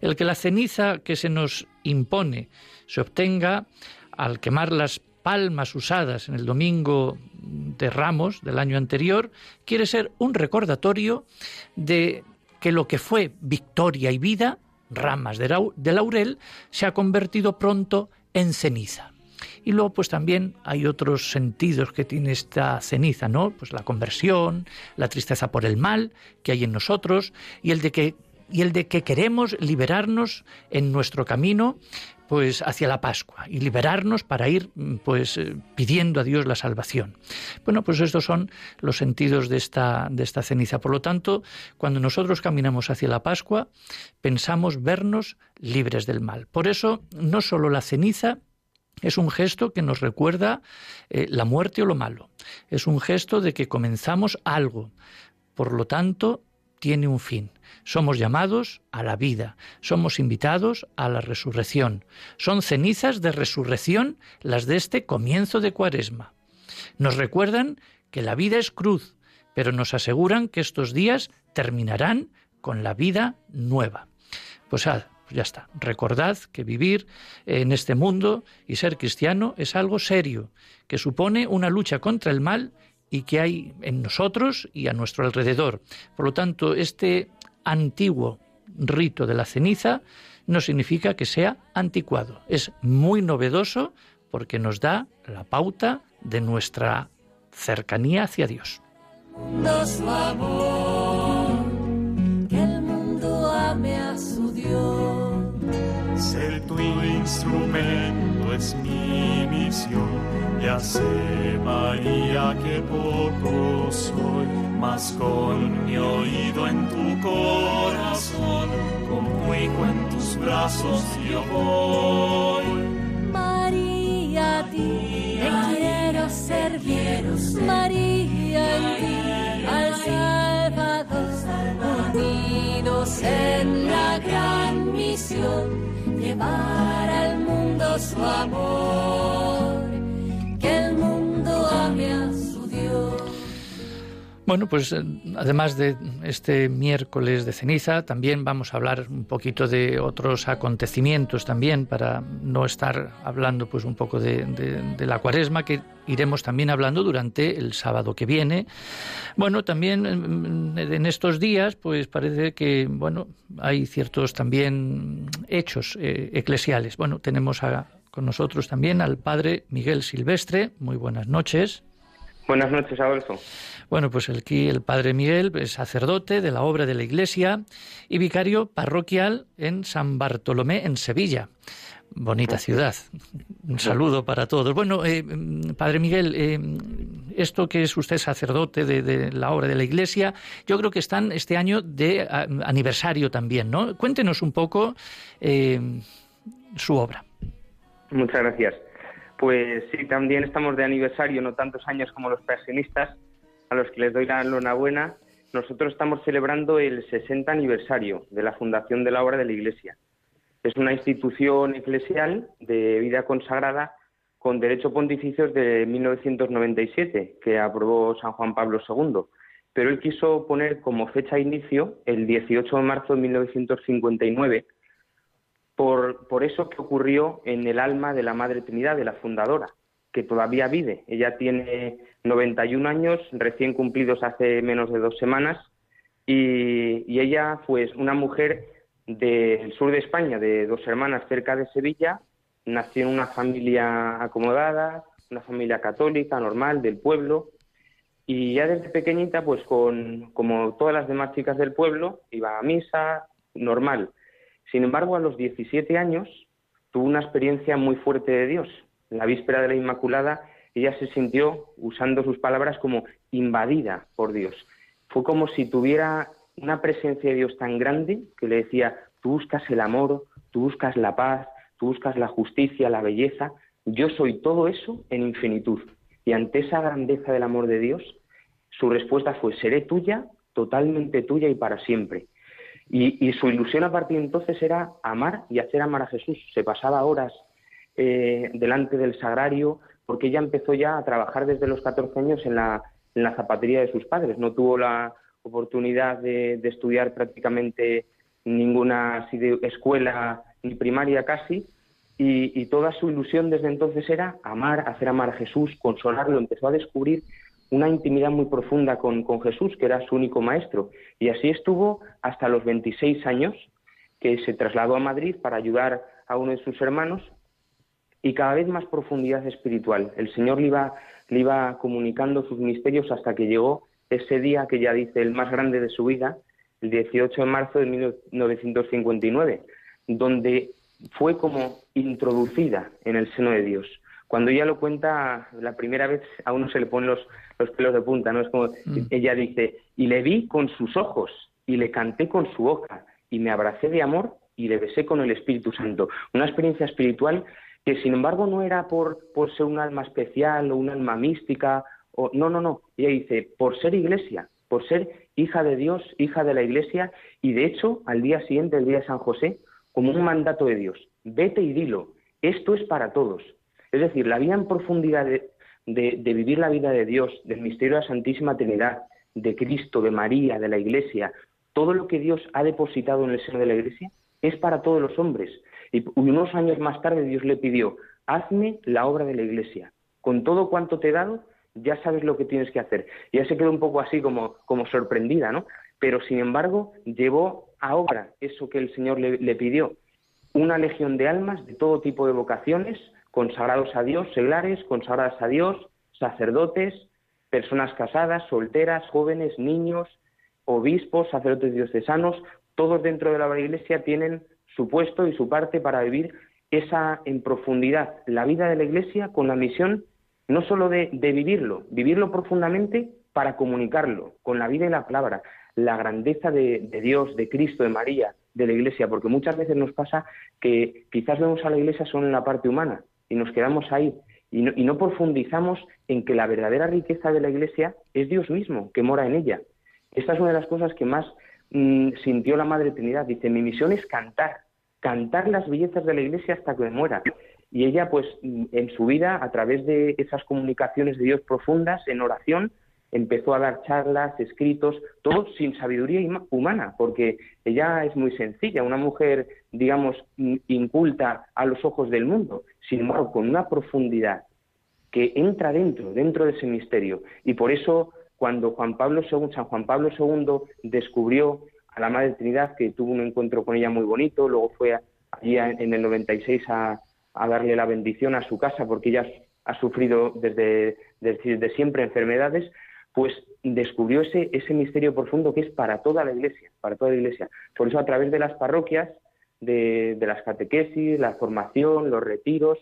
Speaker 1: El que la ceniza que se nos impone se obtenga al quemar las palmas usadas en el domingo de Ramos del año anterior quiere ser un recordatorio de que lo que fue victoria y vida, ramas de laurel, se ha convertido pronto en ceniza. Y luego pues también hay otros sentidos que tiene esta ceniza, ¿no? Pues la conversión, la tristeza por el mal que hay en nosotros y el de que y el de que queremos liberarnos en nuestro camino pues hacia la Pascua y liberarnos para ir pues eh, pidiendo a Dios la salvación. Bueno, pues estos son los sentidos de esta de esta ceniza. Por lo tanto, cuando nosotros caminamos hacia la Pascua, pensamos vernos libres del mal. Por eso, no solo la ceniza es un gesto que nos recuerda eh, la muerte o lo malo. Es un gesto de que comenzamos algo. Por lo tanto, tiene un fin. Somos llamados a la vida, somos invitados a la resurrección. Son cenizas de resurrección las de este comienzo de cuaresma. Nos recuerdan que la vida es cruz, pero nos aseguran que estos días terminarán con la vida nueva. Pues, pues ya está. Recordad que vivir en este mundo y ser cristiano es algo serio, que supone una lucha contra el mal y que hay en nosotros y a nuestro alrededor. Por lo tanto, este antiguo rito de la ceniza no significa que sea anticuado. Es muy novedoso porque nos da la pauta de nuestra cercanía hacia Dios.
Speaker 2: que el mundo ame a su Dios.
Speaker 5: Ser tu instrumento es mi misión. Ya sé, María, que poco soy mas con mi oído en tu corazón, como hijo en tus brazos yo voy.
Speaker 2: María, a ti te quiero servir, María, en ti al Salvador, unidos en la gran misión, llevar al mundo su amor,
Speaker 1: bueno, pues eh, además de este miércoles de ceniza, también vamos a hablar un poquito de otros acontecimientos también, para no estar hablando pues un poco de, la cuaresma, que iremos también hablando durante el sábado que viene. Bueno, también en estos días, pues parece que, bueno, hay ciertos también hechos eh, eclesiales. Bueno, tenemos con nosotros también al padre Miguel Silvestre. Muy buenas noches.
Speaker 6: Buenas noches, Adolfo.
Speaker 1: Bueno, pues aquí el padre Miguel es sacerdote de la obra de la Iglesia y vicario parroquial en San Bartolomé, en Sevilla. Bonita ciudad. Un saludo para todos. Bueno, eh, Padre Miguel, eh, esto que es usted sacerdote de, la obra de la Iglesia, yo creo que están este año de aniversario también, ¿no? Cuéntenos un poco eh, su obra.
Speaker 6: Muchas gracias. Pues sí, también estamos de aniversario, no tantos años como los pasionistas, a los que les doy la enhorabuena. Nosotros estamos celebrando el 60 aniversario de la fundación de la obra de la Iglesia. Es una institución eclesial de vida consagrada con derecho pontificio de 1997, que aprobó San Juan Pablo II. Pero él quiso poner como fecha de inicio el 18 de marzo de 1959, por, por eso que ocurrió en el alma de la Madre Trinidad, de la fundadora, que todavía vive. Ella tiene 91 años, recién cumplidos hace menos de dos semanas, y, y ella pues, una mujer del sur de España, de dos hermanas cerca de Sevilla, nació en una familia acomodada, una familia católica, normal, del pueblo, y ya desde pequeñita, pues con, como todas las demás chicas del pueblo, iba a misa, normal. Sin embargo, a los 17 años tuvo una experiencia muy fuerte de Dios. La víspera de la Inmaculada, ella se sintió, usando sus palabras, como invadida por Dios. Fue como si tuviera una presencia de Dios tan grande que le decía, tú buscas el amor, tú buscas la paz, tú buscas la justicia, la belleza, yo soy todo eso en infinitud. Y ante esa grandeza del amor de Dios, su respuesta fue, seré tuya, totalmente tuya y para siempre. Y, su ilusión a partir de entonces era amar y hacer amar a Jesús. Se pasaba horas eh, delante del sagrario, porque ella empezó ya a trabajar desde los 14 años en la, zapatería de sus padres. No tuvo la, oportunidad de, estudiar prácticamente ninguna escuela ni primaria casi, y, toda su ilusión desde entonces era amar, hacer amar a Jesús, consolarlo. Empezó a descubrir una intimidad muy profunda con, con, Jesús, que era su único maestro. Y así estuvo hasta los 26 años, que se trasladó a Madrid para ayudar a uno de sus hermanos, y cada vez más profundidad espiritual. El Señor le iba, le iba comunicando sus misterios hasta que llegó ese día que ya dice el más grande de su vida, el 18 de marzo de 1959, donde fue como introducida en el seno de Dios. Cuando ella lo cuenta la primera vez, a uno se le ponen los, los pelos de punta, ¿no? Es como mm. ella dice, y le vi con sus ojos, y le canté con su boca, y me abracé de amor, y le besé con el Espíritu Santo. Una experiencia espiritual que, sin embargo, no era por, por ser un alma especial o un alma mística no, no, no. Ella dice, por ser iglesia, por ser hija de Dios, hija de la iglesia, y de hecho, al día siguiente, el día de San José, como un mandato de Dios, vete y dilo, esto es para todos. Es decir, la vida en profundidad de, de vivir la vida de Dios, del misterio de la Santísima Trinidad, de Cristo, de María, de la iglesia, todo lo que Dios ha depositado en el seno de la iglesia, es para todos los hombres. Y unos años más tarde Dios le pidió, hazme la obra de la iglesia. Con todo cuanto te he dado, ya sabes lo que tienes que hacer. Y ella se quedó un poco así como, como sorprendida, ¿no? Pero sin embargo, llevó a obra eso que el Señor le, pidió. Una legión de almas de todo tipo de vocaciones, consagrados a Dios, seglares, consagradas a Dios, sacerdotes, personas casadas, solteras, jóvenes, niños, obispos, sacerdotes diocesanos, todos dentro de la Iglesia tienen su puesto y su parte para vivir esa en profundidad la vida de la Iglesia con la misión no solo de, vivirlo, vivirlo profundamente para comunicarlo con la vida y la palabra, la grandeza de, Dios, de Cristo, de María, de la Iglesia, porque muchas veces nos pasa que quizás vemos a la Iglesia solo en la parte humana y nos quedamos ahí y no, profundizamos en que la verdadera riqueza de la Iglesia es Dios mismo, que mora en ella. Esta es una de las cosas que más mm, sintió la Madre Trinidad. Dice, mi misión es cantar, cantar las bellezas de la Iglesia hasta que me muera. Y ella, pues, en su vida, a través de esas comunicaciones de Dios profundas, en oración, empezó a dar charlas, escritos, todo sin sabiduría humana, porque ella es muy sencilla, una mujer, digamos, inculta a los ojos del mundo, sin embargo, con una profundidad que entra dentro, dentro de ese misterio. Y por eso, cuando Juan Pablo II, San Juan Pablo II descubrió a la Madre Trinidad, que tuvo un encuentro con ella muy bonito, luego fue allí en el 96 a, a darle la bendición a su casa porque ella ha sufrido desde, desde siempre enfermedades, pues descubrió ese, ese misterio profundo que es para toda la iglesia, para toda la iglesia. Por eso a través de las parroquias, de, de las catequesis, la formación, los retiros,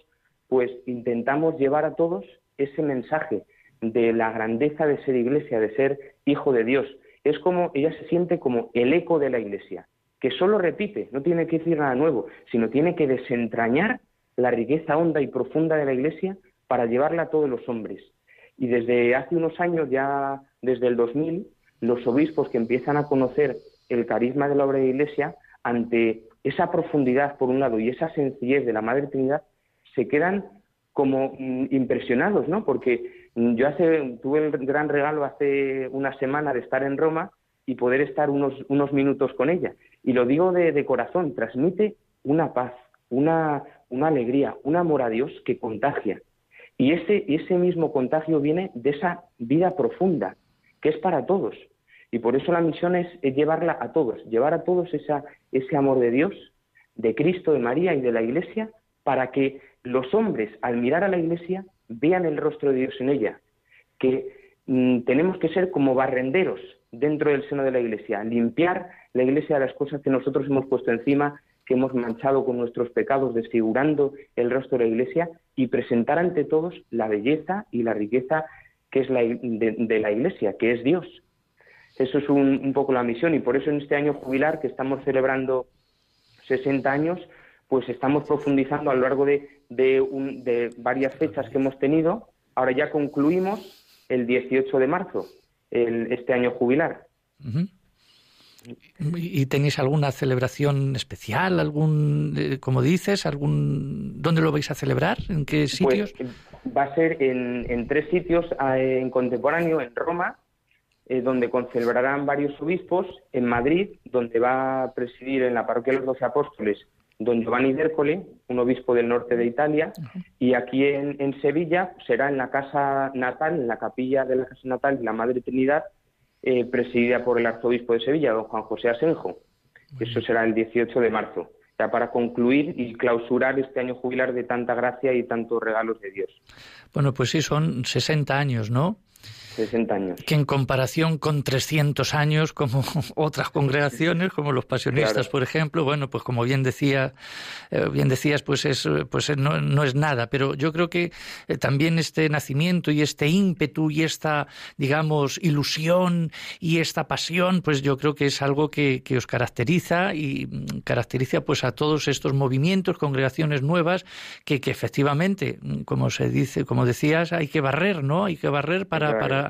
Speaker 6: pues intentamos llevar a todos ese mensaje de la grandeza de ser iglesia, de ser hijo de Dios. Es como ella se siente como el eco de la iglesia, que solo repite, no tiene que decir nada nuevo, sino tiene que desentrañar la riqueza honda y profunda de la iglesia para llevarla a todos los hombres. Y desde hace unos años, ya desde el 2000, los obispos que empiezan a conocer el carisma de la obra de iglesia, ante esa profundidad, por un lado, y esa sencillez de la Madre Trinidad, se quedan como mm, impresionados, ¿no? Porque yo hace, tuve el gran regalo hace una semana de estar en Roma y poder estar unos, minutos con ella. Y lo digo de, corazón, transmite una paz, una, una alegría, un amor a Dios que contagia. Y ese, ese mismo contagio viene de esa vida profunda, que es para todos. Y por eso la misión es, llevarla a todos, llevar a todos esa, ese amor de Dios, de Cristo, de María y de la Iglesia, para que los hombres, al mirar a la Iglesia, vean el rostro de Dios en ella. Que mm, tenemos que ser como barrenderos dentro del seno de la Iglesia, limpiar la Iglesia de las cosas que nosotros hemos puesto encima que hemos manchado con nuestros pecados, desfigurando el rostro de la Iglesia, y presentar ante todos la belleza y la riqueza que es la, de, la Iglesia, que es Dios. Eso es un, poco la misión, y por eso en este año jubilar, que estamos celebrando 60 años, pues estamos profundizando a lo largo de, de, varias fechas que hemos tenido. Ahora ya concluimos el 18 de marzo, este año jubilar.
Speaker 1: ¿Y tenéis alguna celebración especial, algún, eh, como dices, algún, dónde lo vais a celebrar? ¿En qué pues, sitios?
Speaker 6: Pues, va a ser en, tres sitios en contemporáneo, en Roma, eh, donde concelebrarán varios obispos, en Madrid, donde va a presidir en la parroquia de los Doce Apóstoles don Giovanni D'Ercole, un obispo del norte de Italia, y aquí en, en, Sevilla será en la casa natal, en la capilla de la casa natal de la Madre Trinidad, eh, presidida por el arzobispo de Sevilla, don Juan José Asenjo. Eso será el 18 de marzo, ya para concluir y clausurar este año jubilar de tanta gracia y tantos regalos de Dios.
Speaker 1: Bueno, pues sí, son 60 años, ¿no?
Speaker 6: 60 años.
Speaker 1: Que en comparación con 300 años, como otras congregaciones, como los pasionistas, por ejemplo, bueno, pues como bien decía, eh, bien decías, pues es, pues no, no, es nada. Pero yo creo que eh, también este nacimiento y este ímpetu y esta, digamos, ilusión y esta pasión, pues yo creo que es algo que, que os caracteriza y mm, caracteriza pues a todos estos movimientos, congregaciones nuevas, que, que efectivamente, mm, como se dice, como decías, hay que barrer, ¿no? Hay que barrer para, para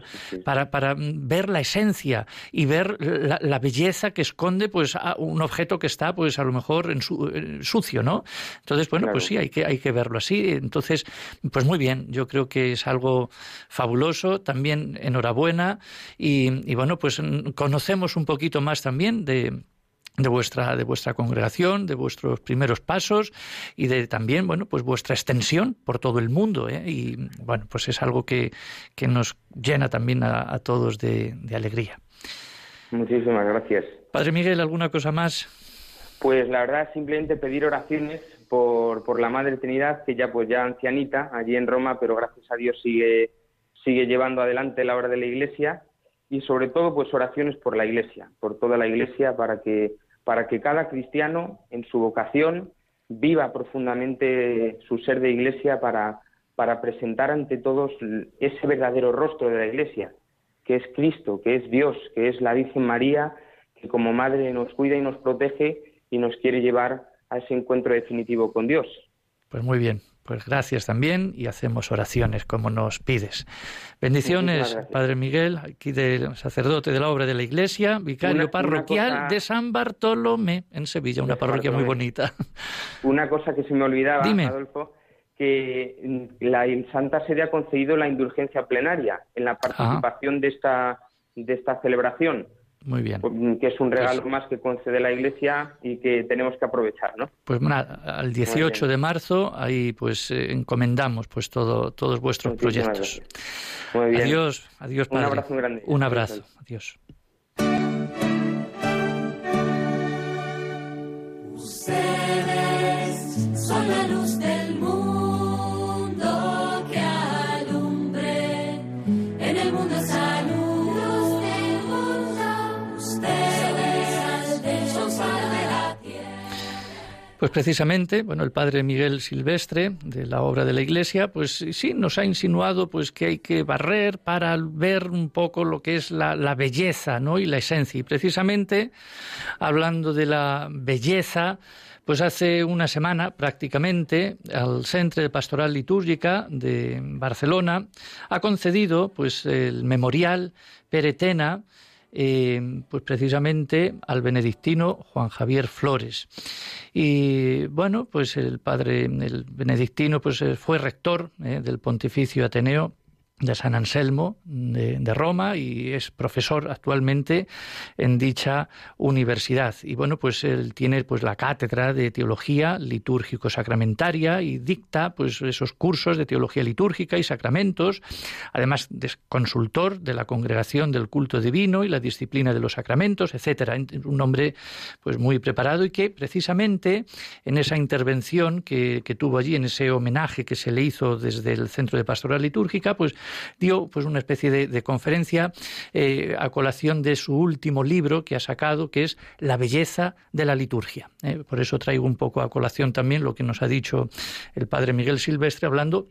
Speaker 1: para, para, ver la esencia y ver la, belleza que esconde pues un objeto que está pues a lo mejor en su, sucio, ¿no? Entonces, bueno, pues sí, hay que, hay que verlo así. Entonces, pues muy bien, yo creo que es algo fabuloso, también enhorabuena y, y bueno, pues conocemos un poquito más también de de vuestra de vuestra congregación, de vuestros primeros pasos y de también, bueno, pues vuestra extensión por todo el mundo. ¿eh? Y bueno, pues es algo que, que nos llena también a, todos de, alegría.
Speaker 6: Muchísimas gracias.
Speaker 1: Padre Miguel, ¿alguna cosa más?
Speaker 6: Pues la verdad, simplemente pedir oraciones por, por la Madre Trinidad, que ya pues ya ancianita, allí en Roma, pero gracias a Dios sigue, sigue llevando adelante la obra de la Iglesia y sobre todo pues oraciones por la Iglesia, por toda la Iglesia, para que, para que cada cristiano en su vocación viva profundamente su ser de Iglesia para, para presentar ante todos ese verdadero rostro de la Iglesia, que es Cristo, que es Dios, que es la Virgen María, que como madre nos cuida y nos protege y nos quiere llevar a ese encuentro definitivo con Dios.
Speaker 1: Pues muy bien, pues gracias también y hacemos oraciones como nos pides. Bendiciones, Padre Miguel, aquí del sacerdote de la obra de la Iglesia, vicario parroquial de San Bartolomé en Sevilla, una parroquia muy bonita.
Speaker 6: Una cosa que se me olvidaba, Adolfo, que la Santa Sede ha concedido la indulgencia plenaria en la participación de esta de esta celebración.
Speaker 1: Muy bien.
Speaker 6: Pues, que es un regalo más que concede la Iglesia y que tenemos que aprovechar, ¿no?
Speaker 1: Pues al 18 de marzo ahí pues eh, encomendamos pues todo todos vuestros proyectos.
Speaker 6: Muy bien.
Speaker 1: Adiós, adiós padre.
Speaker 6: Un abrazo grande.
Speaker 1: Un abrazo. Adiós. Pues precisamente, bueno, el padre Miguel Silvestre, de la obra de la Iglesia, pues sí, nos ha insinuado pues que hay que barrer para ver un poco lo que es la, belleza, ¿no? Y la esencia. Y precisamente, hablando de la belleza, pues hace una semana prácticamente el Centro de Pastoral Litúrgica de Barcelona ha concedido pues el memorial Peretena eh, pues precisamente al benedictino Juan Javier Flores. Y bueno, pues el padre, el benedictino, pues eh, fue rector eh, del Pontificio Ateneo de San Anselmo de, Roma y es profesor actualmente en dicha universidad. Y bueno, pues él tiene pues la cátedra de teología litúrgico sacramentaria y dicta pues esos cursos de teología litúrgica y sacramentos, además de consultor de la congregación del culto divino y la disciplina de los sacramentos, etcétera. Un hombre pues muy preparado y que precisamente en esa intervención que, que tuvo allí, en ese homenaje que se le hizo desde el Centro de Pastoral Litúrgica, pues dio pues una especie de, conferencia eh, a colación de su último libro que ha sacado, que es La belleza de la liturgia. Eh. por eso traigo un poco a colación también lo que nos ha dicho el padre Miguel Silvestre hablando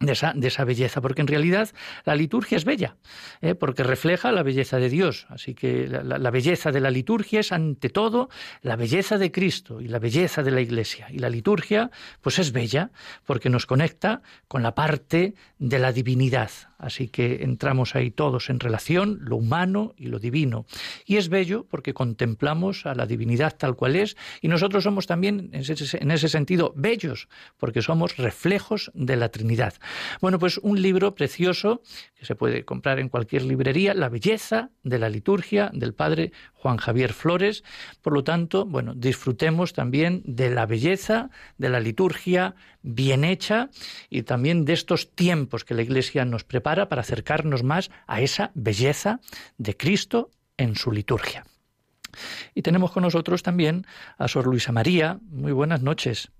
Speaker 1: de esa, de esa, belleza, porque en realidad la liturgia es bella, ¿eh? porque refleja la belleza de Dios. Así que la, la, belleza de la liturgia es ante todo la belleza de Cristo y la belleza de la Iglesia. Y la liturgia, pues es bella, porque nos conecta con la parte de la divinidad. Así que entramos ahí todos en relación, lo humano y lo divino. Y es bello porque contemplamos a la divinidad tal cual es, y nosotros somos también, en ese, en ese sentido, bellos, porque somos reflejos de la Trinidad. Bueno, pues un libro precioso que se puede comprar en cualquier librería, La belleza de la liturgia del padre Juan Javier Flores. Por lo tanto, bueno, disfrutemos también de la belleza de la liturgia bien hecha y también de estos tiempos que la Iglesia nos prepara para acercarnos más a esa belleza de Cristo en su liturgia. Y tenemos con nosotros también a Sor Luisa María. Muy buenas noches.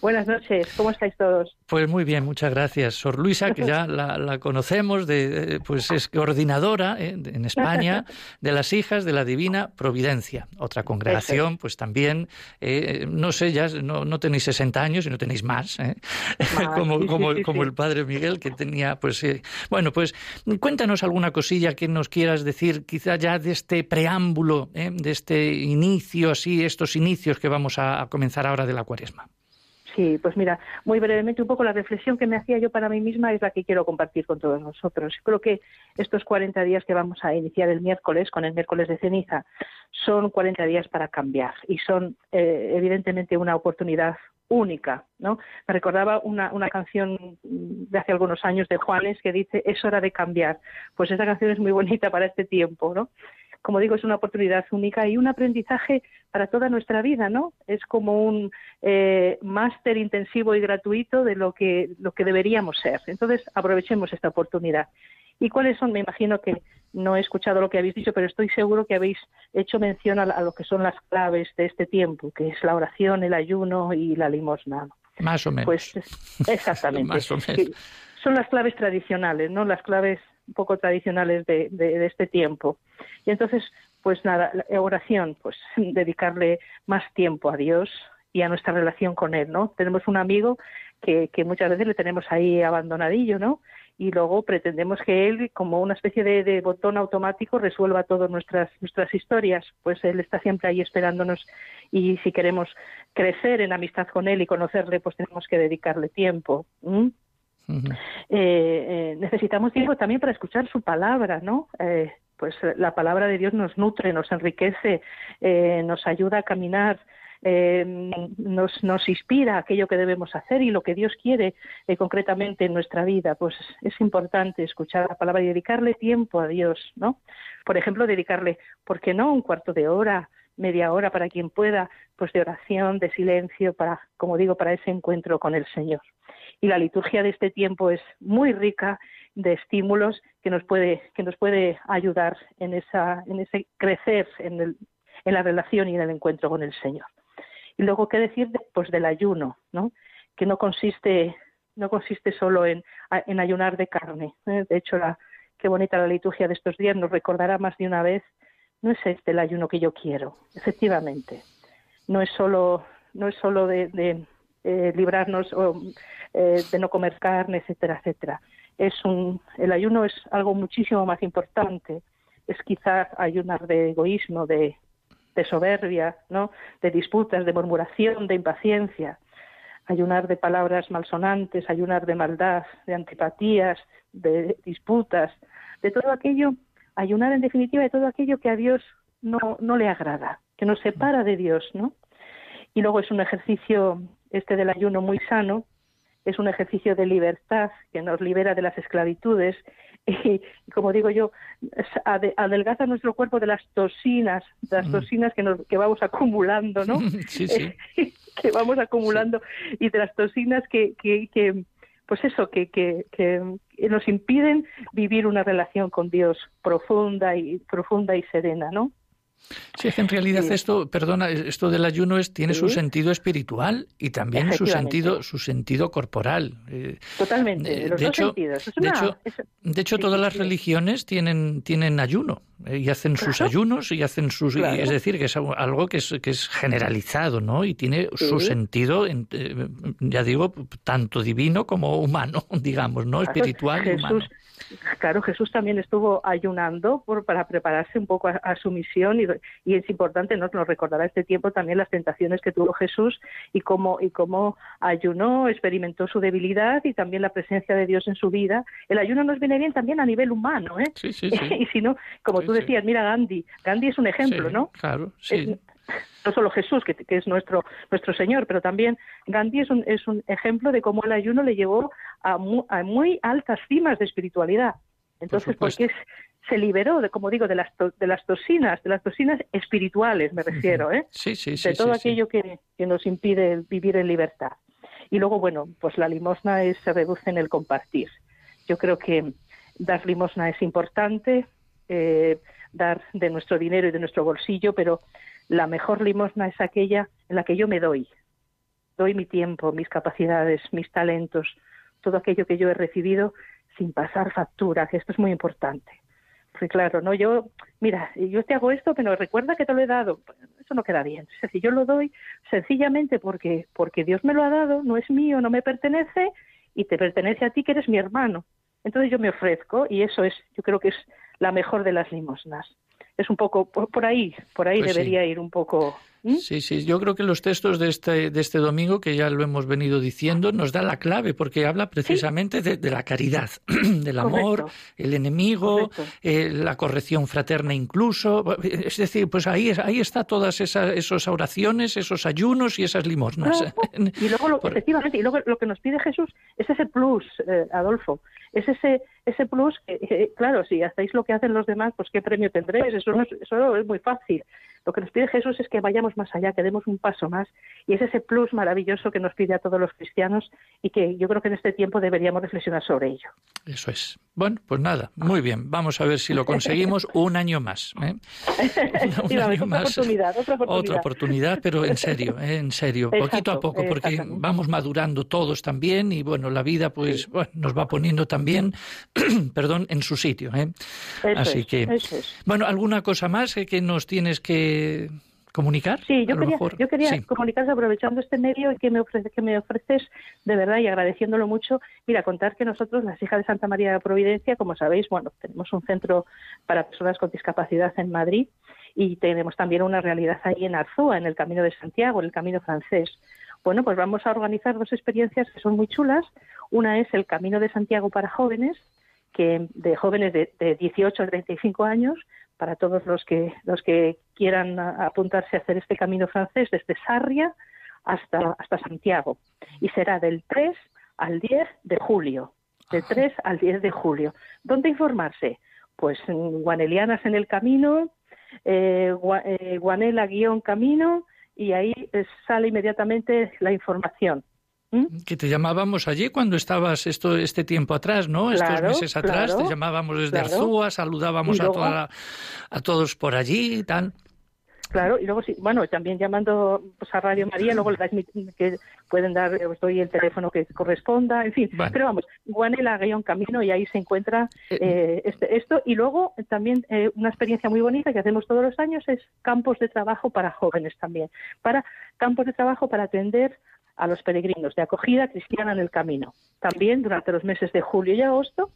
Speaker 7: Buenas noches, ¿cómo estáis todos?
Speaker 1: Pues muy bien, muchas gracias. Sor Luisa, que ya la, conocemos, de, pues es coordinadora eh, en España de las hijas de la Divina Providencia, otra congregación, pues también, eh, no sé, ya no, tenéis 60 años y no tenéis más, ¿eh? como, como, como el padre Miguel, que tenía, pues, bueno, pues cuéntanos alguna cosilla que nos quieras decir, quizá ya de este preámbulo, de este inicio, así, estos inicios que vamos a comenzar ahora de la cuaresma.
Speaker 7: Sí, pues mira, muy brevemente un poco la reflexión que me hacía yo para mí misma es la que quiero compartir con todos nosotros. Creo que estos 40 días que vamos a iniciar el miércoles, con el miércoles de ceniza, son 40 días para cambiar y son eh, evidentemente una oportunidad única, ¿no? Me recordaba una, una canción de hace algunos años de Juanes que dice es hora de cambiar. Pues esa canción es muy bonita para este tiempo, ¿no? Como digo, es una oportunidad única y un aprendizaje para toda nuestra vida, ¿no? Es como un eh, máster intensivo y gratuito de lo que, lo que deberíamos ser. Entonces, aprovechemos esta oportunidad. ¿Y cuáles son? Me imagino que no he escuchado lo que habéis dicho, pero estoy seguro que habéis hecho mención a, lo que son las claves de este tiempo, que es la oración, el ayuno y la limosna.
Speaker 1: Más o menos.
Speaker 7: Pues exactamente. Son las claves tradicionales, ¿no? Las claves un poco tradicionales de, de, este tiempo. Y entonces, pues nada, oración, pues dedicarle más tiempo a Dios y a nuestra relación con Él, ¿no? Tenemos un amigo que, muchas veces le tenemos ahí abandonadillo, ¿no? y luego pretendemos que él, como una especie de, de, botón automático, resuelva todas nuestras, nuestras historias. Pues él está siempre ahí esperándonos y si queremos crecer en amistad con él y conocerle, pues tenemos que dedicarle tiempo. Eh, eh, necesitamos tiempo también para escuchar su palabra, ¿no? Eh, pues la palabra de Dios nos nutre, nos enriquece, nos ayuda a caminar, nos, nos inspira aquello que debemos hacer y lo que Dios quiere concretamente en nuestra vida. Pues es importante escuchar la palabra y dedicarle tiempo a Dios, ¿no? Por ejemplo, dedicarle, ¿por qué no? Un cuarto de hora, media hora para quien pueda, pues de oración, de silencio, para, como digo, para ese encuentro con el Señor y la liturgia de este tiempo es muy rica de estímulos que nos puede que nos puede ayudar en esa en ese crecer en, el, en la relación y en el encuentro con el Señor. Y luego qué decir pues del ayuno no que no consiste no consiste solo en, en ayunar de carne ¿eh? de hecho la qué bonita la liturgia de estos días nos recordará más de una vez no es este el ayuno que yo quiero efectivamente. No es solo no es solo de, eh, librarnos eh, de no comer carne, etcétera, etcétera. Es un, el ayuno es algo muchísimo más importante. Es quizás ayunar de egoísmo, de, soberbia, ¿no? de disputas, de murmuración, de impaciencia, ayunar de palabras malsonantes, ayunar de maldad, de antipatías, de disputas, de todo aquello, ayunar en definitiva de todo aquello que a Dios no, no le agrada, que nos separa de Dios, ¿no? Y luego es un ejercicio, este del ayuno muy sano, es un ejercicio de libertad que nos libera de las esclavitudes y, como digo yo, adelgaza nuestro cuerpo de las toxinas, de las mm. toxinas que, nos, que vamos acumulando, ¿no?
Speaker 1: Sí, sí.
Speaker 7: que vamos acumulando y de las toxinas que, que, que pues eso, que, que, que, nos impiden vivir una relación con Dios profunda y profunda y serena, ¿no?
Speaker 1: Sí, es que en realidad esto, perdona, esto del ayuno es, tiene su sentido espiritual y también su sentido, su sentido corporal.
Speaker 7: Eh, Totalmente, de, hecho,
Speaker 1: de hecho, todas las religiones tienen, tienen ayuno eh, y hacen sus ayunos y hacen sus, es decir, que es algo que es, que es generalizado, ¿no? Y tiene su sentido, eh, ya digo, tanto divino como humano, digamos, ¿no? Espiritual y humano.
Speaker 7: Claro, Jesús también estuvo ayunando por, para prepararse un poco a, su misión y, y, es importante, ¿no? nos recordará este tiempo también las tentaciones que tuvo Jesús y cómo, y cómo ayunó, experimentó su debilidad y también la presencia de Dios en su vida. El ayuno nos viene bien también a nivel humano, ¿eh?
Speaker 1: Sí, sí,
Speaker 7: y si no, como tú decías, mira Gandhi, Gandhi es un ejemplo, ¿no?
Speaker 1: Claro, sí
Speaker 7: no solo Jesús, que, es nuestro, nuestro Señor, pero también Gandhi es un, es un ejemplo de cómo el ayuno le llevó a muy, altas cimas de espiritualidad. Entonces, porque se liberó, de, como digo, de las, de las toxinas, de las toxinas espirituales, me refiero, ¿eh?
Speaker 1: Sí, sí, sí.
Speaker 7: De todo aquello Que, que, nos impide vivir en libertad. Y luego, bueno, pues la limosna es, se reduce en el compartir. Yo creo que dar limosna es importante, eh, dar de nuestro dinero y de nuestro bolsillo, pero la mejor limosna es aquella en la que yo me doy. Doy mi tiempo, mis capacidades, mis talentos, todo aquello que yo he recibido sin pasar factura, que esto es muy importante. Porque claro, no yo, mira, yo te hago esto, pero recuerda que te lo he dado. Eso no queda bien. Es decir, yo lo doy sencillamente porque porque Dios me lo ha dado, no es mío, no me pertenece y te pertenece a ti que eres mi hermano. Entonces yo me ofrezco y eso es, yo creo que es la mejor de las limosnas es un poco por, ahí, por ahí pues debería ir un poco.
Speaker 1: Sí, sí, yo creo que los textos de este, de este domingo, que ya lo hemos venido diciendo, nos da la clave, porque habla precisamente de, la caridad, del amor, el enemigo, eh, la corrección fraterna incluso. Es decir, pues ahí, ahí está todas esas, esas oraciones, esos ayunos y esas limosnas.
Speaker 7: y luego, efectivamente, y luego lo que nos pide Jesús es ese plus, eh, Adolfo, es ese ese plus, claro, si hacéis lo que hacen los demás, pues qué premio tendréis, eso, eso es muy fácil. Lo que nos pide Jesús es que vayamos más allá, que demos un paso más, y es ese plus maravilloso que nos pide a todos los cristianos y que yo creo que en este tiempo deberíamos reflexionar sobre ello.
Speaker 1: Eso es. Bueno, pues nada, muy bien. Vamos a ver si lo conseguimos un año más. ¿eh?
Speaker 7: otra, Oportunidad,
Speaker 1: otra oportunidad. pero en serio, ¿eh? en serio, poquito a poco, porque vamos madurando todos también y bueno, la vida pues nos va poniendo también, perdón, en su sitio. ¿eh? Así que, bueno, ¿alguna cosa más que nos tienes que comunicar?
Speaker 7: Sí, yo quería, yo quería comunicar aprovechando este medio y que me, ofrece, que me ofreces de verdad y agradeciéndolo mucho. Mira, contar que nosotros, las hijas de Santa María de Providencia, como sabéis, bueno, tenemos un centro para personas con discapacidad en Madrid y tenemos también una realidad ahí en Arzúa, en el Camino de Santiago, en el Camino francés. Bueno, pues vamos a organizar dos experiencias que son muy chulas. Una es el Camino de Santiago para jóvenes, que de jóvenes de, de 18 a 35 años, para todos los que, los que quieran apuntarse a hacer este camino francés desde Sarria hasta, hasta Santiago. Y será del 3 al 10 de julio. Del 3 al 10 de julio. ¿Dónde informarse? Pues en Guanelianas en el camino, eh, eh Guanela-camino, y ahí sale inmediatamente la información.
Speaker 1: ¿Mm? Que te llamábamos allí cuando estabas esto este tiempo atrás, ¿no? Estos meses atrás te llamábamos desde Arzúa, saludábamos a, toda a todos por allí y tal.
Speaker 7: Claro, y luego sí, bueno, también llamando pues, a Radio María, luego le dais que pueden dar, os doy el teléfono que corresponda, en fin. Pero vamos, Guanela Guión Camino y ahí se encuentra eh, eh, este, esto. Y luego también eh, una experiencia muy bonita que hacemos todos los años es campos de trabajo para jóvenes también, para campos de trabajo para atender a los peregrinos de acogida cristiana en el camino. También durante los meses de julio y agosto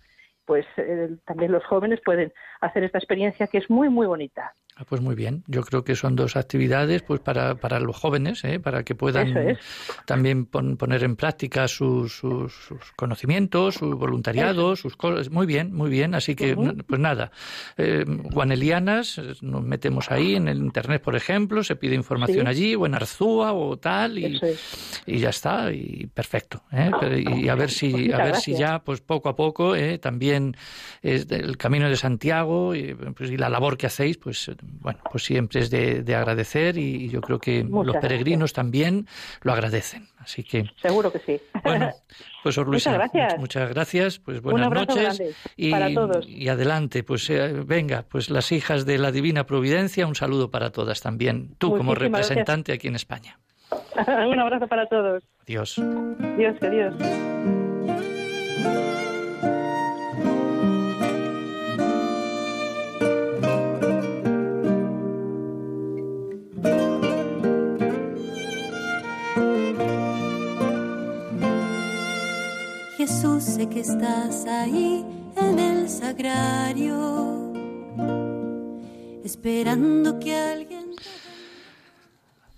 Speaker 7: pues también los jóvenes pueden hacer esta experiencia que es muy, muy bonita.
Speaker 1: Ah, pues muy bien, yo creo que son dos actividades pues para, para los jóvenes, ¿eh? para que puedan también poner en práctica sus, sus, conocimientos, su voluntariado, sus cosas. Muy bien, muy bien. Así que, pues nada, eh, guanelianas, nos metemos ahí en el Internet, por ejemplo, se pide información allí, o en Arzúa o tal, y, y ya está, y perfecto. ¿eh? Y a ver si, a ver si ya, pues poco a poco, ¿eh? también el camino de Santiago y, pues, y la labor que hacéis, pues bueno, pues siempre es de, agradecer y, yo creo que los peregrinos también lo agradecen. Así que
Speaker 7: seguro que sí.
Speaker 1: Bueno, pues Luisa, muchas gracias. Muchas gracias. Pues buenas noches y,
Speaker 7: para todos.
Speaker 1: y adelante. Pues eh, venga, pues las hijas de la Divina Providencia, un saludo para todas también. Tú como representante aquí en España.
Speaker 7: un abrazo para todos.
Speaker 1: Adiós.
Speaker 7: Dios, adiós.
Speaker 2: Jesús, sé que estás ahí en el sagrario, esperando que alguien...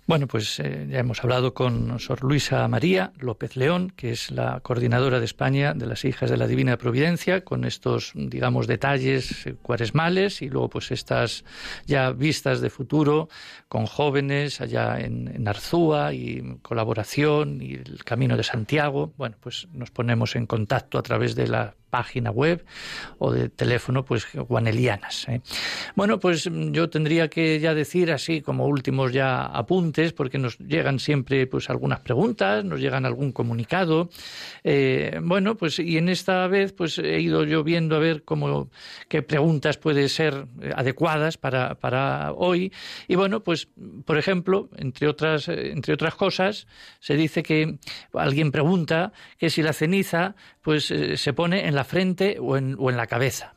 Speaker 1: Bueno, pues eh, ya hemos hablado con Sor Luisa María López León, que es la coordinadora de España de las Hijas de la Divina Providencia, con estos, digamos, detalles cuaresmales y luego pues estas ya vistas de futuro con jóvenes allá en, en Arzúa y colaboración y el Camino de Santiago. Bueno, pues nos ponemos en contacto a través de la página web o de teléfono, pues guanelianas. ¿eh? Bueno, pues yo tendría que ya decir así como últimos ya apuntes, porque nos llegan siempre pues algunas preguntas, nos llegan algún comunicado. Eh, bueno, pues y en esta vez pues he ido yo viendo a ver cómo qué preguntas pueden ser adecuadas para, para hoy. Y bueno, pues por ejemplo, entre otras, entre otras cosas, se dice que alguien pregunta que si la ceniza pues eh, se pone en la frente o en, o en la cabeza.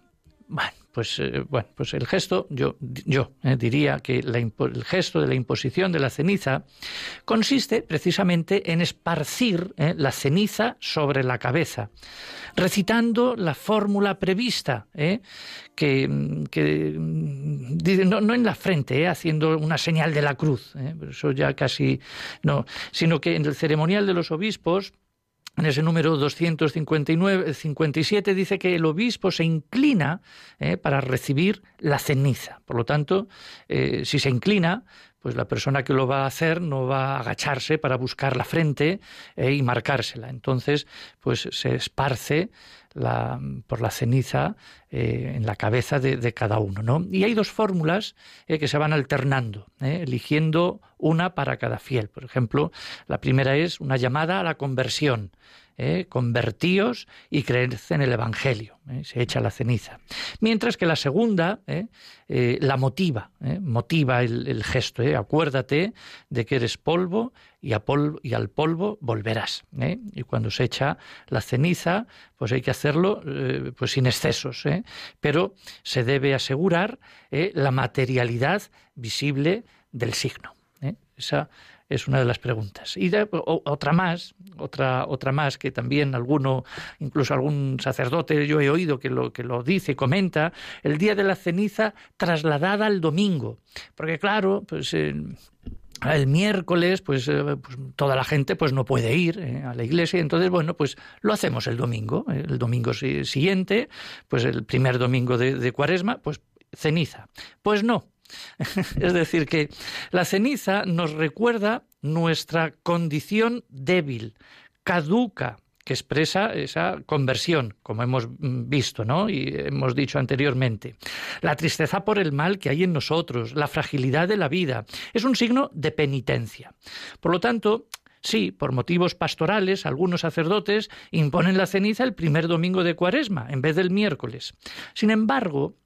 Speaker 1: Bueno, pues, eh, bueno, pues el gesto, yo, yo eh, diría que el gesto de la imposición de la ceniza consiste precisamente en esparcir la ceniza sobre la cabeza, recitando la fórmula prevista, que, no, no, en la frente, haciendo una señal de la cruz, eso ya casi no, sino que en el ceremonial de los obispos en ese número 259, 57 dice que el obispo se inclina eh, para recibir la ceniza. Por lo tanto, eh, si se inclina, pues la persona que lo va a hacer no va a agacharse para buscar la frente eh, y marcársela. Entonces, pues se esparce la, por la ceniza eh, en la cabeza de, cada uno. ¿no? Y hay dos fórmulas eh, que se van alternando, eh, eligiendo una para cada fiel. Por ejemplo, la primera es una llamada a la conversión. convertíos y creed en el Evangelio, se echa la ceniza. Mientras que la segunda la motiva, motiva el, el gesto, acuérdate de que eres polvo y, al polvo volverás. ¿eh? Y cuando se echa la ceniza, pues hay que hacerlo eh, pues sin excesos, ¿eh? pero se debe asegurar la materialidad visible del signo. Esa es una de las preguntas. Y otra más, otra, otra más que también alguno, incluso algún sacerdote yo he oído que lo, que lo dice, comenta, el día de la ceniza trasladada al domingo. Porque claro, pues el miércoles pues, eh, pues, toda la gente pues no puede ir eh, a la iglesia. Entonces bueno pues lo hacemos el domingo eh, el domingo siguiente pues el primer domingo de, de cuaresma pues ceniza. Pues no. Es decir que la ceniza nos recuerda nuestra condición débil caduca que expresa esa conversión, como hemos visto, ¿no? Y hemos dicho anteriormente. La tristeza por el mal que hay en nosotros, la fragilidad de la vida, es un signo de penitencia. Por lo tanto, Sí, por motivos pastorales, algunos sacerdotes imponen la ceniza el primer domingo de cuaresma en vez del miércoles. Sin embargo,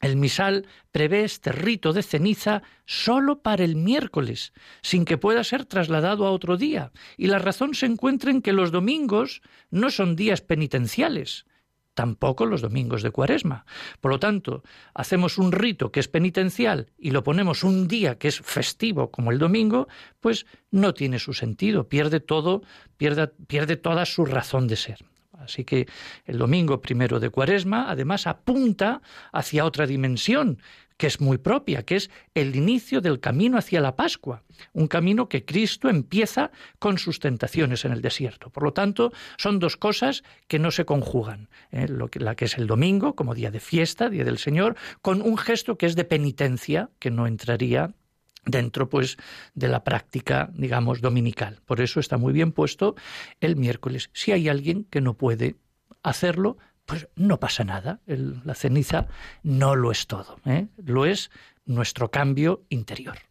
Speaker 1: El misal prevé este rito de ceniza solo para el miércoles, sin que pueda ser trasladado a otro día, y la razón se encuentra en que los domingos no son días penitenciales, tampoco los domingos de cuaresma. Por lo tanto, hacemos un rito que es penitencial y lo ponemos un día que es festivo como el domingo, pues no tiene su sentido, pierde todo, pierde, toda su razón de ser. Así que el domingo primero de Cuaresma además apunta hacia otra dimensión que es muy propia, que es el inicio del camino hacia la Pascua, un camino que Cristo empieza con sus tentaciones en el desierto. Por lo tanto, son dos cosas que no se conjugan, ¿eh? la que es el domingo como día de fiesta, día del Señor, con un gesto que es de penitencia, que no entraría dentro pues de la práctica digamos dominical. Por eso está muy bien puesto el miércoles. Si hay alguien que no puede hacerlo, pues no pasa nada. la ceniza no lo es todo, ¿eh? lo es nuestro cambio interior.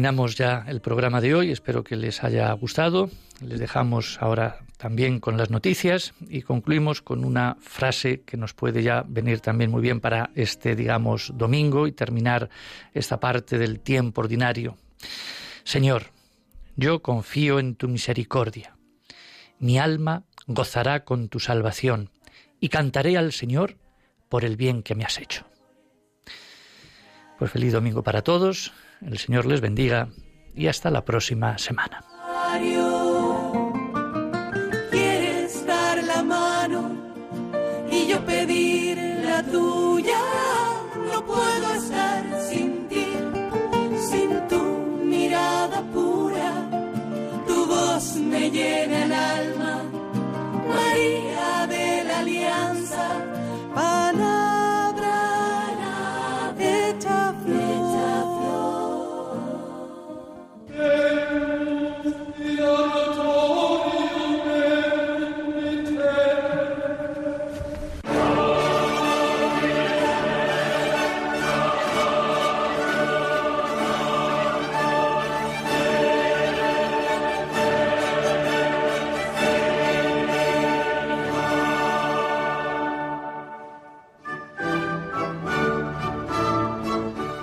Speaker 1: Terminamos ya el programa de hoy, espero que les haya gustado. Les dejamos ahora también con las noticias y concluimos con una frase que nos puede ya venir también muy bien para este, digamos, domingo y terminar esta parte del tiempo ordinario. Señor, yo confío en tu misericordia. Mi alma gozará con tu salvación y cantaré al Señor por el bien que me has hecho. Pues feliz domingo para todos. El Señor les bendiga y hasta la próxima semana.